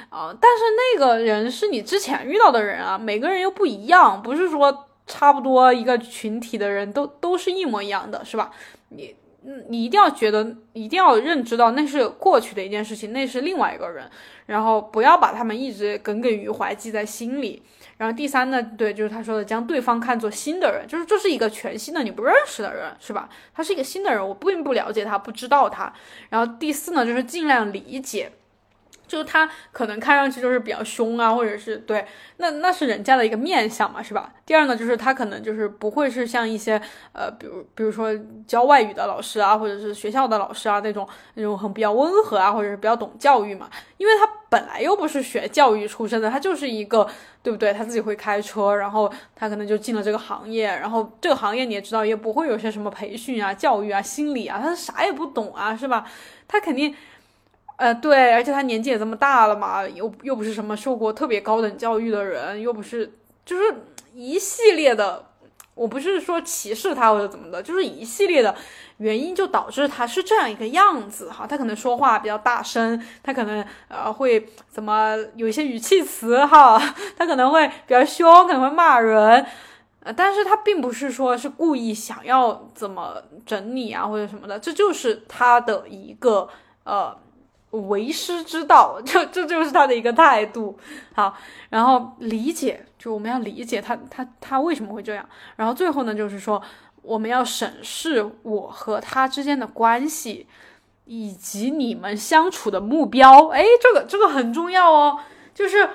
啊。但是那个人是你之前遇到的人啊，每个人又不一样，不是说差不多一个群体的人都都是一模一样的，是吧？你。嗯，你一定要觉得，一定要认知到那是过去的一件事情，那是另外一个人，然后不要把他们一直耿耿于怀，记在心里。然后第三呢，对，就是他说的，将对方看作新的人，就是这是一个全新的你不认识的人，是吧？他是一个新的人，我并不了解他，不知道他。然后第四呢，就是尽量理解。就是他可能看上去就是比较凶啊，或者是对，那那是人家的一个面相嘛，是吧？第二呢，就是他可能就是不会是像一些呃，比如比如说教外语的老师啊，或者是学校的老师啊那种那种很比较温和啊，或者是比较懂教育嘛，因为他本来又不是学教育出身的，他就是一个对不对？他自己会开车，然后他可能就进了这个行业，然后这个行业你也知道，也不会有些什么培训啊、教育啊、心理啊，他啥也不懂啊，是吧？他肯定。呃，对，而且他年纪也这么大了嘛，又又不是什么受过特别高等教育的人，又不是，就是一系列的，我不是说歧视他或者怎么的，就是一系列的原因就导致他是这样一个样子哈。他可能说话比较大声，他可能呃会怎么有一些语气词哈，他可能会比较凶，可能会骂人，呃，但是他并不是说是故意想要怎么整你啊或者什么的，这就是他的一个呃。为师之道，这这就是他的一个态度。好，然后理解，就我们要理解他，他他为什么会这样。然后最后呢，就是说我们要审视我和他之间的关系，以及你们相处的目标。哎，这个这个很重要哦。就是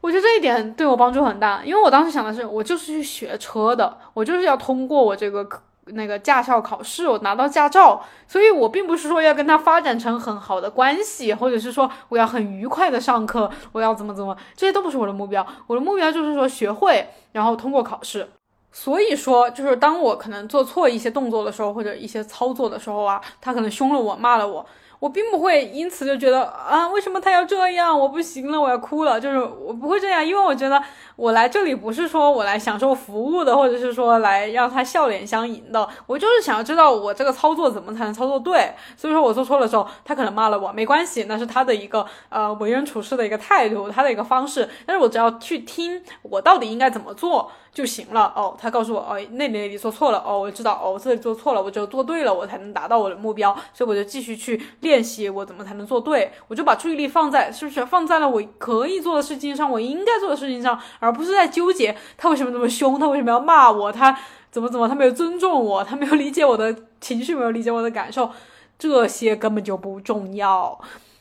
我觉得这一点对我帮助很大，因为我当时想的是，我就是去学车的，我就是要通过我这个课。那个驾校考试，我拿到驾照，所以我并不是说要跟他发展成很好的关系，或者是说我要很愉快的上课，我要怎么怎么，这些都不是我的目标。我的目标就是说学会，然后通过考试。所以说，就是当我可能做错一些动作的时候，或者一些操作的时候啊，他可能凶了我，骂了我。我并不会因此就觉得啊，为什么他要这样？我不行了，我要哭了。就是我不会这样，因为我觉得我来这里不是说我来享受服务的，或者是说来让他笑脸相迎的。我就是想要知道我这个操作怎么才能操作对。所以说我做错的时候，他可能骂了我，没关系，那是他的一个呃为人处事的一个态度，他的一个方式。但是我只要去听我到底应该怎么做。就行了哦，他告诉我哦，那里那里做错了哦，我知道哦，这里做错了，我只有做对了，我才能达到我的目标，所以我就继续去练习，我怎么才能做对？我就把注意力放在是不是放在了我可以做的事情上，我应该做的事情上，而不是在纠结他为什么这么凶，他为什么要骂我，他怎么怎么，他没有尊重我，他没有理解我的情绪，没有理解我的感受，这些根本就不重要，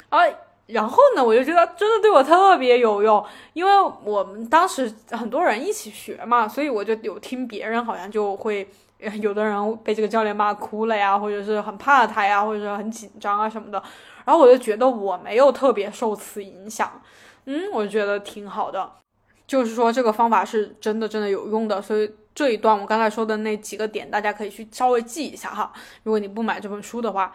而。然后呢，我就觉得真的对我特别有用，因为我们当时很多人一起学嘛，所以我就有听别人好像就会，有的人被这个教练骂哭了呀，或者是很怕他呀，或者是很紧张啊什么的。然后我就觉得我没有特别受此影响，嗯，我就觉得挺好的，就是说这个方法是真的真的有用的。所以这一段我刚才说的那几个点，大家可以去稍微记一下哈。如果你不买这本书的话。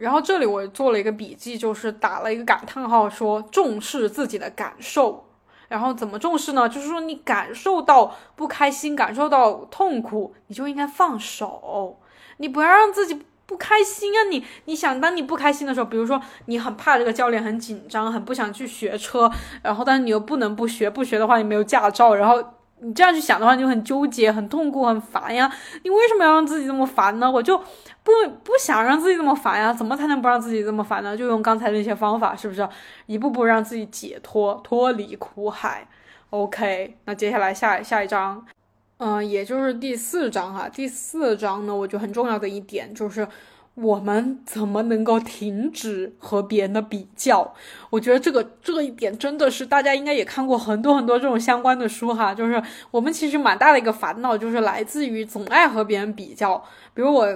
然后这里我做了一个笔记，就是打了一个感叹号，说重视自己的感受。然后怎么重视呢？就是说你感受到不开心，感受到痛苦，你就应该放手，你不要让自己不开心啊！你你想，当你不开心的时候，比如说你很怕这个教练，很紧张，很不想去学车，然后但是你又不能不学，不学的话你没有驾照，然后。你这样去想的话，你就很纠结、很痛苦、很烦呀。你为什么要让自己这么烦呢？我就不不想让自己这么烦呀。怎么才能不让自己这么烦呢？就用刚才那些方法，是不是一步步让自己解脱、脱离苦海？OK，那接下来下下一章，嗯，也就是第四章哈。第四章呢，我觉得很重要的一点就是。我们怎么能够停止和别人的比较？我觉得这个这一点真的是大家应该也看过很多很多这种相关的书哈。就是我们其实蛮大的一个烦恼，就是来自于总爱和别人比较。比如我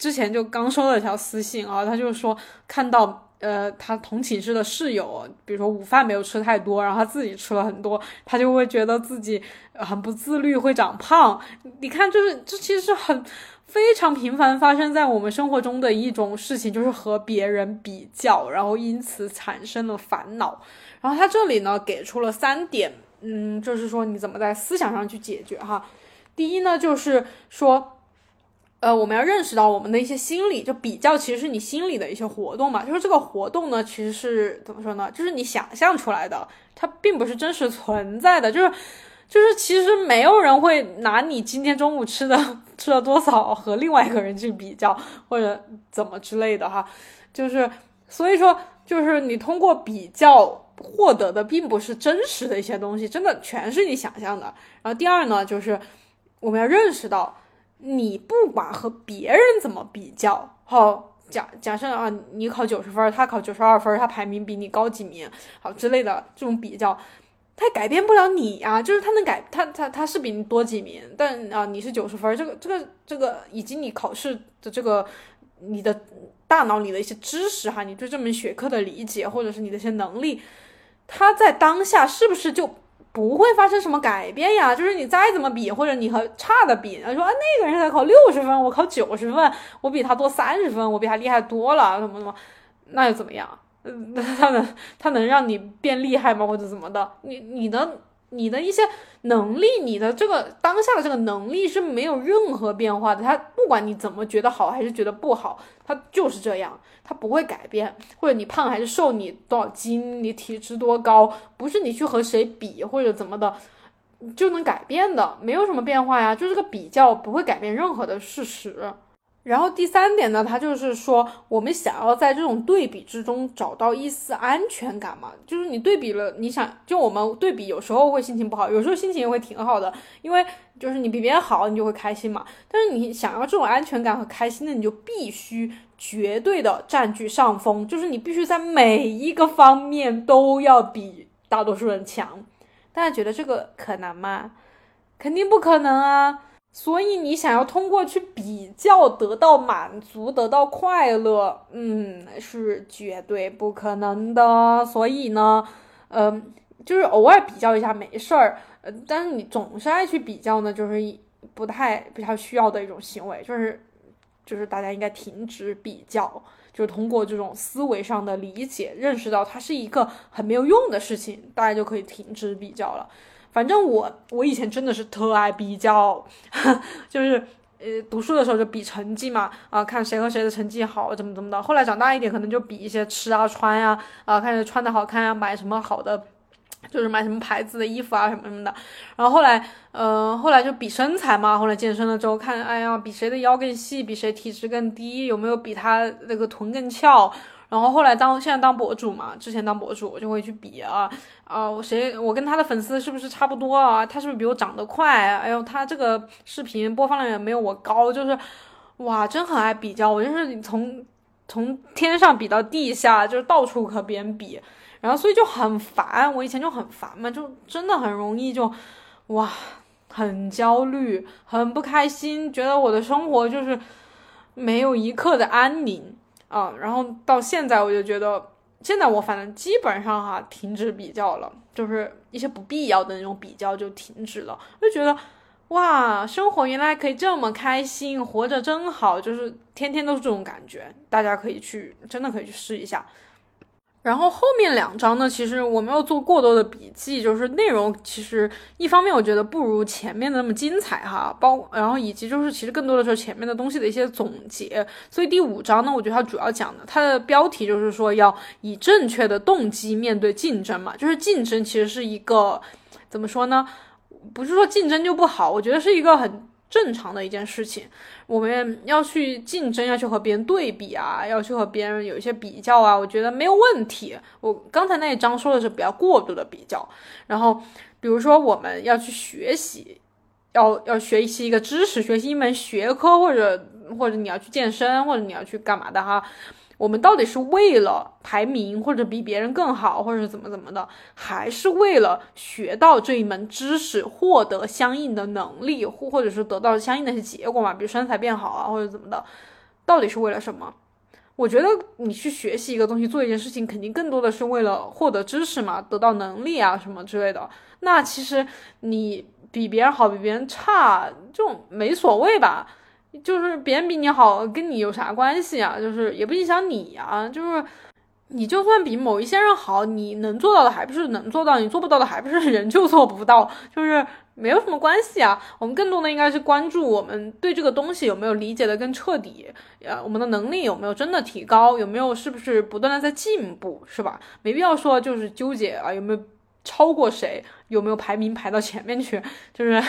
之前就刚收了一条私信啊，他就说看到呃他同寝室的室友，比如说午饭没有吃太多，然后他自己吃了很多，他就会觉得自己很不自律，会长胖。你看，就是这其实是很。非常频繁发生在我们生活中的一种事情，就是和别人比较，然后因此产生了烦恼。然后他这里呢给出了三点，嗯，就是说你怎么在思想上去解决哈。第一呢，就是说，呃，我们要认识到我们的一些心理，就比较其实是你心理的一些活动嘛。就是这个活动呢，其实是怎么说呢？就是你想象出来的，它并不是真实存在的，就是。就是其实没有人会拿你今天中午吃的 吃了多少和另外一个人去比较，或者怎么之类的哈。就是所以说，就是你通过比较获得的并不是真实的一些东西，真的全是你想象的。然后第二呢，就是我们要认识到，你不管和别人怎么比较，好假假设啊，你考九十分，他考九十二分，他排名比你高几名，好之类的这种比较。他改变不了你呀，就是他能改他他他是比你多几名，但啊你是九十分，这个这个这个以及你考试的这个你的大脑里的一些知识哈，你对这门学科的理解或者是你的一些能力，他在当下是不是就不会发生什么改变呀？就是你再怎么比，或者你和差的比，说啊那个人才考六十分，我考九十分，我比他多三十分，我比他厉害多了，怎么怎么，那又怎么样？嗯，他能他能让你变厉害吗？或者怎么的？你你能你的一些能力，你的这个当下的这个能力是没有任何变化的。他不管你怎么觉得好还是觉得不好，他就是这样，他不会改变。或者你胖还是瘦，你多少斤，你体脂多高，不是你去和谁比或者怎么的就能改变的，没有什么变化呀。就这个比较不会改变任何的事实。然后第三点呢，他就是说，我们想要在这种对比之中找到一丝安全感嘛，就是你对比了，你想就我们对比，有时候会心情不好，有时候心情也会挺好的，因为就是你比别人好，你就会开心嘛。但是你想要这种安全感和开心那，你就必须绝对的占据上风，就是你必须在每一个方面都要比大多数人强。大家觉得这个可能吗？肯定不可能啊。所以你想要通过去比较得到满足、得到快乐，嗯，是绝对不可能的。所以呢，嗯，就是偶尔比较一下没事儿，呃，但是你总是爱去比较呢，就是不太比较需要的一种行为，就是就是大家应该停止比较，就是通过这种思维上的理解，认识到它是一个很没有用的事情，大家就可以停止比较了。反正我我以前真的是特爱比较，就是呃读书的时候就比成绩嘛，啊看谁和谁的成绩好怎么怎么的。后来长大一点，可能就比一些吃啊穿呀，啊看谁穿的好看呀，买什么好的，就是买什么牌子的衣服啊什么什么的。然后后来，嗯后来就比身材嘛。后来健身了之后看，哎呀比谁的腰更细，比谁体脂更低，有没有比他那个臀更翘。然后后来当现在当博主嘛，之前当博主我就会去比啊啊，我谁我跟他的粉丝是不是差不多啊？他是不是比我长得快？哎呦，他这个视频播放量也没有我高，就是哇，真很爱比较。我就是从从天上比到地下，就是到处和别人比，然后所以就很烦。我以前就很烦嘛，就真的很容易就，哇，很焦虑，很不开心，觉得我的生活就是没有一刻的安宁啊。然后到现在，我就觉得，现在我反正基本上哈停止比较了，就是一些不必要的那种比较就停止了，就觉得。哇，生活原来可以这么开心，活着真好，就是天天都是这种感觉。大家可以去，真的可以去试一下。然后后面两章呢，其实我没有做过多的笔记，就是内容其实一方面我觉得不如前面的那么精彩哈，包然后以及就是其实更多的是前面的东西的一些总结。所以第五章呢，我觉得它主要讲的，它的标题就是说要以正确的动机面对竞争嘛，就是竞争其实是一个怎么说呢？不是说竞争就不好，我觉得是一个很正常的一件事情。我们要去竞争，要去和别人对比啊，要去和别人有一些比较啊，我觉得没有问题。我刚才那一章说的是比较过度的比较。然后，比如说我们要去学习，要要学习一个知识，学习一门学科，或者或者你要去健身，或者你要去干嘛的哈。我们到底是为了排名，或者比别人更好，或者怎么怎么的，还是为了学到这一门知识，获得相应的能力，或或者是得到相应的一些结果嘛？比如身材变好啊，或者怎么的，到底是为了什么？我觉得你去学习一个东西，做一件事情，肯定更多的是为了获得知识嘛，得到能力啊什么之类的。那其实你比别人好，比别人差，这种没所谓吧？就是别人比你好，跟你有啥关系啊？就是也不影响你呀。就是你就算比某一些人好，你能做到的还不是能做到，你做不到的还不是人就做不到，就是没有什么关系啊。我们更多的应该是关注我们对这个东西有没有理解的更彻底，呃，我们的能力有没有真的提高，有没有是不是不断的在进步，是吧？没必要说就是纠结啊，有没有超过谁，有没有排名排到前面去，就是。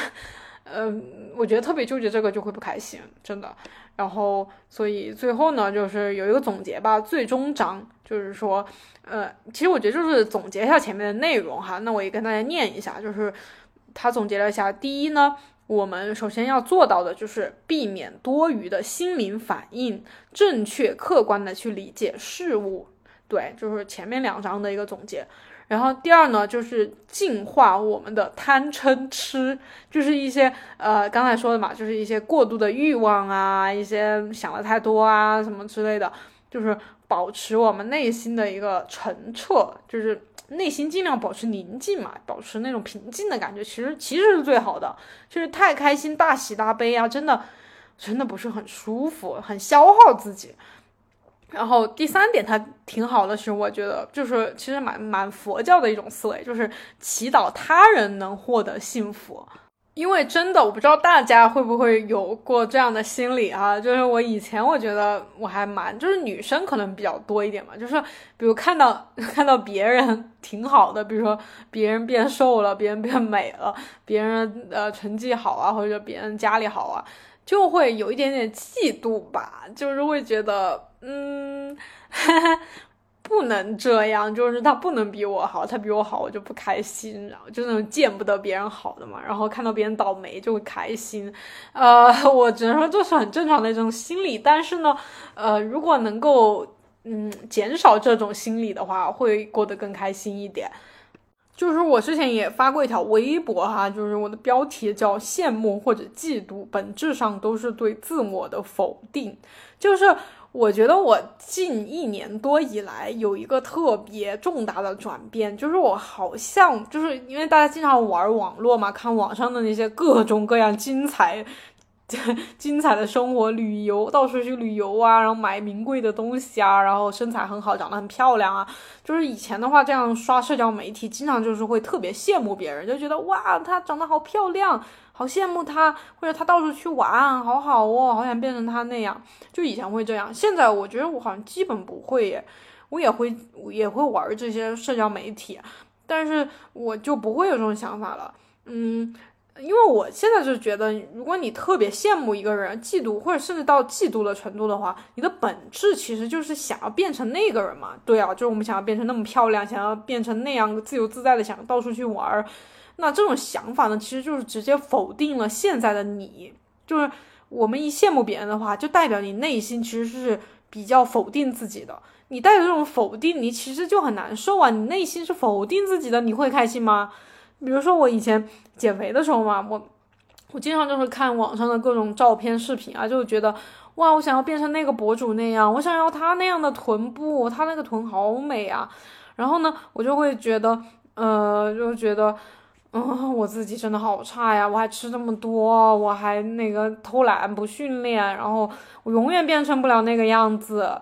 嗯，我觉得特别纠结这个就会不开心，真的。然后，所以最后呢，就是有一个总结吧。最终章就是说，呃，其实我觉得就是总结一下前面的内容哈。那我也跟大家念一下，就是他总结了一下：第一呢，我们首先要做到的就是避免多余的心灵反应，正确客观的去理解事物。对，就是前面两章的一个总结。然后第二呢，就是净化我们的贪嗔痴，就是一些呃刚才说的嘛，就是一些过度的欲望啊，一些想的太多啊什么之类的，就是保持我们内心的一个澄澈，就是内心尽量保持宁静嘛，保持那种平静的感觉，其实其实是最好的，就是太开心大喜大悲啊，真的真的不是很舒服，很消耗自己。然后第三点，它挺好的，是我觉得就是其实蛮蛮佛教的一种思维，就是祈祷他人能获得幸福。因为真的，我不知道大家会不会有过这样的心理啊，就是我以前我觉得我还蛮，就是女生可能比较多一点嘛，就是比如看到 看到别人挺好的，比如说别人变瘦了，别人变美了，别人呃成绩好啊，或者别人家里好啊。就会有一点点嫉妒吧，就是会觉得，嗯，不能这样，就是他不能比我好，他比我好，我就不开心，然后就那种见不得别人好的嘛，然后看到别人倒霉就会开心，呃，我只能说这是很正常的一种心理，但是呢，呃，如果能够，嗯，减少这种心理的话，会过得更开心一点。就是我之前也发过一条微博哈，就是我的标题叫“羡慕或者嫉妒”，本质上都是对自我的否定。就是我觉得我近一年多以来有一个特别重大的转变，就是我好像就是因为大家经常玩网络嘛，看网上的那些各种各样精彩。精彩的生活，旅游到处去旅游啊，然后买名贵的东西啊，然后身材很好，长得很漂亮啊。就是以前的话，这样刷社交媒体，经常就是会特别羡慕别人，就觉得哇，她长得好漂亮，好羡慕他，或者他到处去玩，好好哦，好想变成他那样。就以前会这样，现在我觉得我好像基本不会耶。我也会也会玩这些社交媒体，但是我就不会有这种想法了。嗯。因为我现在就觉得，如果你特别羡慕一个人，嫉妒或者甚至到嫉妒的程度的话，你的本质其实就是想要变成那个人嘛。对啊，就是我们想要变成那么漂亮，想要变成那样自由自在的，想到处去玩儿。那这种想法呢，其实就是直接否定了现在的你。就是我们一羡慕别人的话，就代表你内心其实是比较否定自己的。你带着这种否定，你其实就很难受啊！你内心是否定自己的，你会开心吗？比如说我以前减肥的时候嘛，我我经常就是看网上的各种照片、视频啊，就觉得哇，我想要变成那个博主那样，我想要他那样的臀部，他那个臀好美啊。然后呢，我就会觉得，呃，就觉得，嗯，我自己真的好差呀！我还吃这么多，我还那个偷懒不训练，然后我永远变成不了那个样子。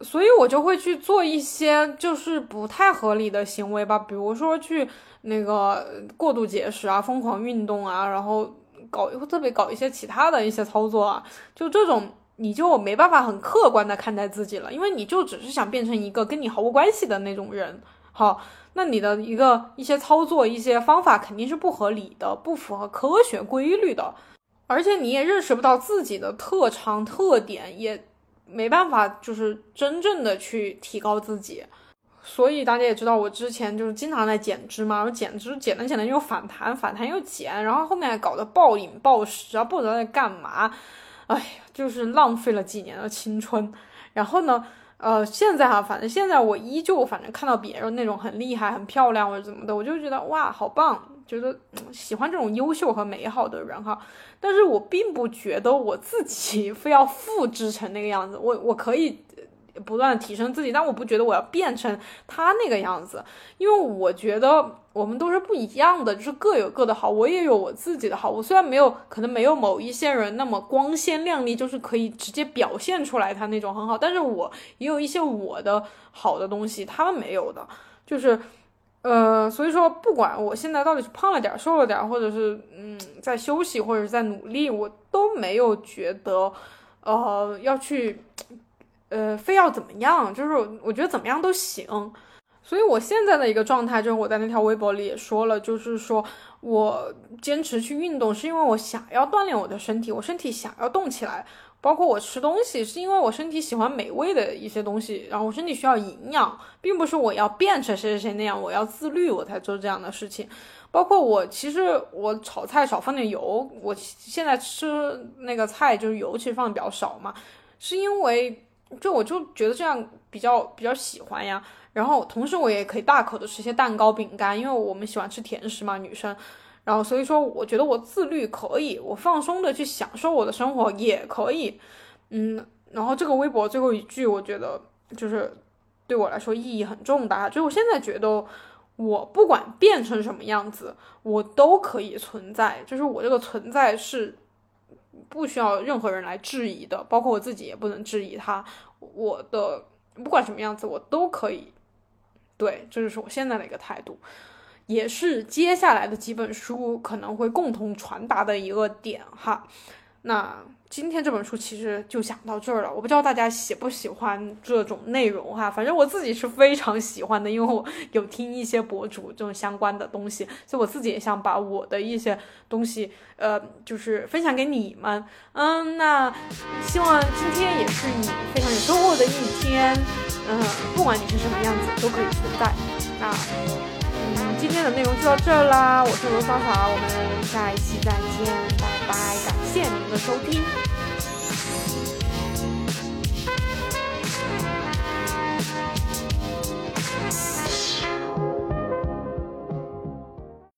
所以我就会去做一些就是不太合理的行为吧，比如说去那个过度节食啊，疯狂运动啊，然后搞特别搞一些其他的一些操作啊，就这种你就没办法很客观的看待自己了，因为你就只是想变成一个跟你毫无关系的那种人。好，那你的一个一些操作一些方法肯定是不合理的，不符合科学规律的，而且你也认识不到自己的特长特点也。没办法，就是真正的去提高自己，所以大家也知道，我之前就是经常在减脂嘛，然后减脂减着减着又反弹，反弹又减，然后后面搞得暴饮暴食啊，不知道在干嘛，哎呀，就是浪费了几年的青春。然后呢，呃，现在哈，反正现在我依旧，反正看到别人那种很厉害、很漂亮或者怎么的，我就觉得哇，好棒。觉得喜欢这种优秀和美好的人哈，但是我并不觉得我自己 非要复制成那个样子，我我可以不断的提升自己，但我不觉得我要变成他那个样子，因为我觉得我们都是不一样的，就是各有各的好，我也有我自己的好，我虽然没有可能没有某一些人那么光鲜亮丽，就是可以直接表现出来他那种很好，但是我也有一些我的好的东西，他们没有的，就是。呃，所以说，不管我现在到底是胖了点、瘦了点，或者是嗯在休息，或者是在努力，我都没有觉得，呃，要去，呃，非要怎么样，就是我觉得怎么样都行。所以我现在的一个状态，就是我在那条微博里也说了，就是说我坚持去运动，是因为我想要锻炼我的身体，我身体想要动起来。包括我吃东西，是因为我身体喜欢美味的一些东西，然后我身体需要营养，并不是我要变成谁谁谁那样，我要自律我才做这样的事情。包括我，其实我炒菜少放点油，我现在吃那个菜就是油其实放的比较少嘛，是因为就我就觉得这样比较比较喜欢呀。然后同时我也可以大口的吃些蛋糕、饼干，因为我们喜欢吃甜食嘛，女生。然后，所以说，我觉得我自律可以，我放松的去享受我的生活也可以，嗯。然后这个微博最后一句，我觉得就是对我来说意义很重大。就我现在觉得，我不管变成什么样子，我都可以存在，就是我这个存在是不需要任何人来质疑的，包括我自己也不能质疑他。我的不管什么样子，我都可以。对，这就是我现在的一个态度。也是接下来的几本书可能会共同传达的一个点哈。那今天这本书其实就讲到这儿了，我不知道大家喜不喜欢这种内容哈。反正我自己是非常喜欢的，因为我有听一些博主这种相关的东西，所以我自己也想把我的一些东西，呃，就是分享给你们。嗯，那希望今天也是你非常有收获的一天。嗯，不管你是什么样子，都可以存在。那。今天的内容就到这儿啦，我是罗爽爽，我们下一期再见，谢您的收听。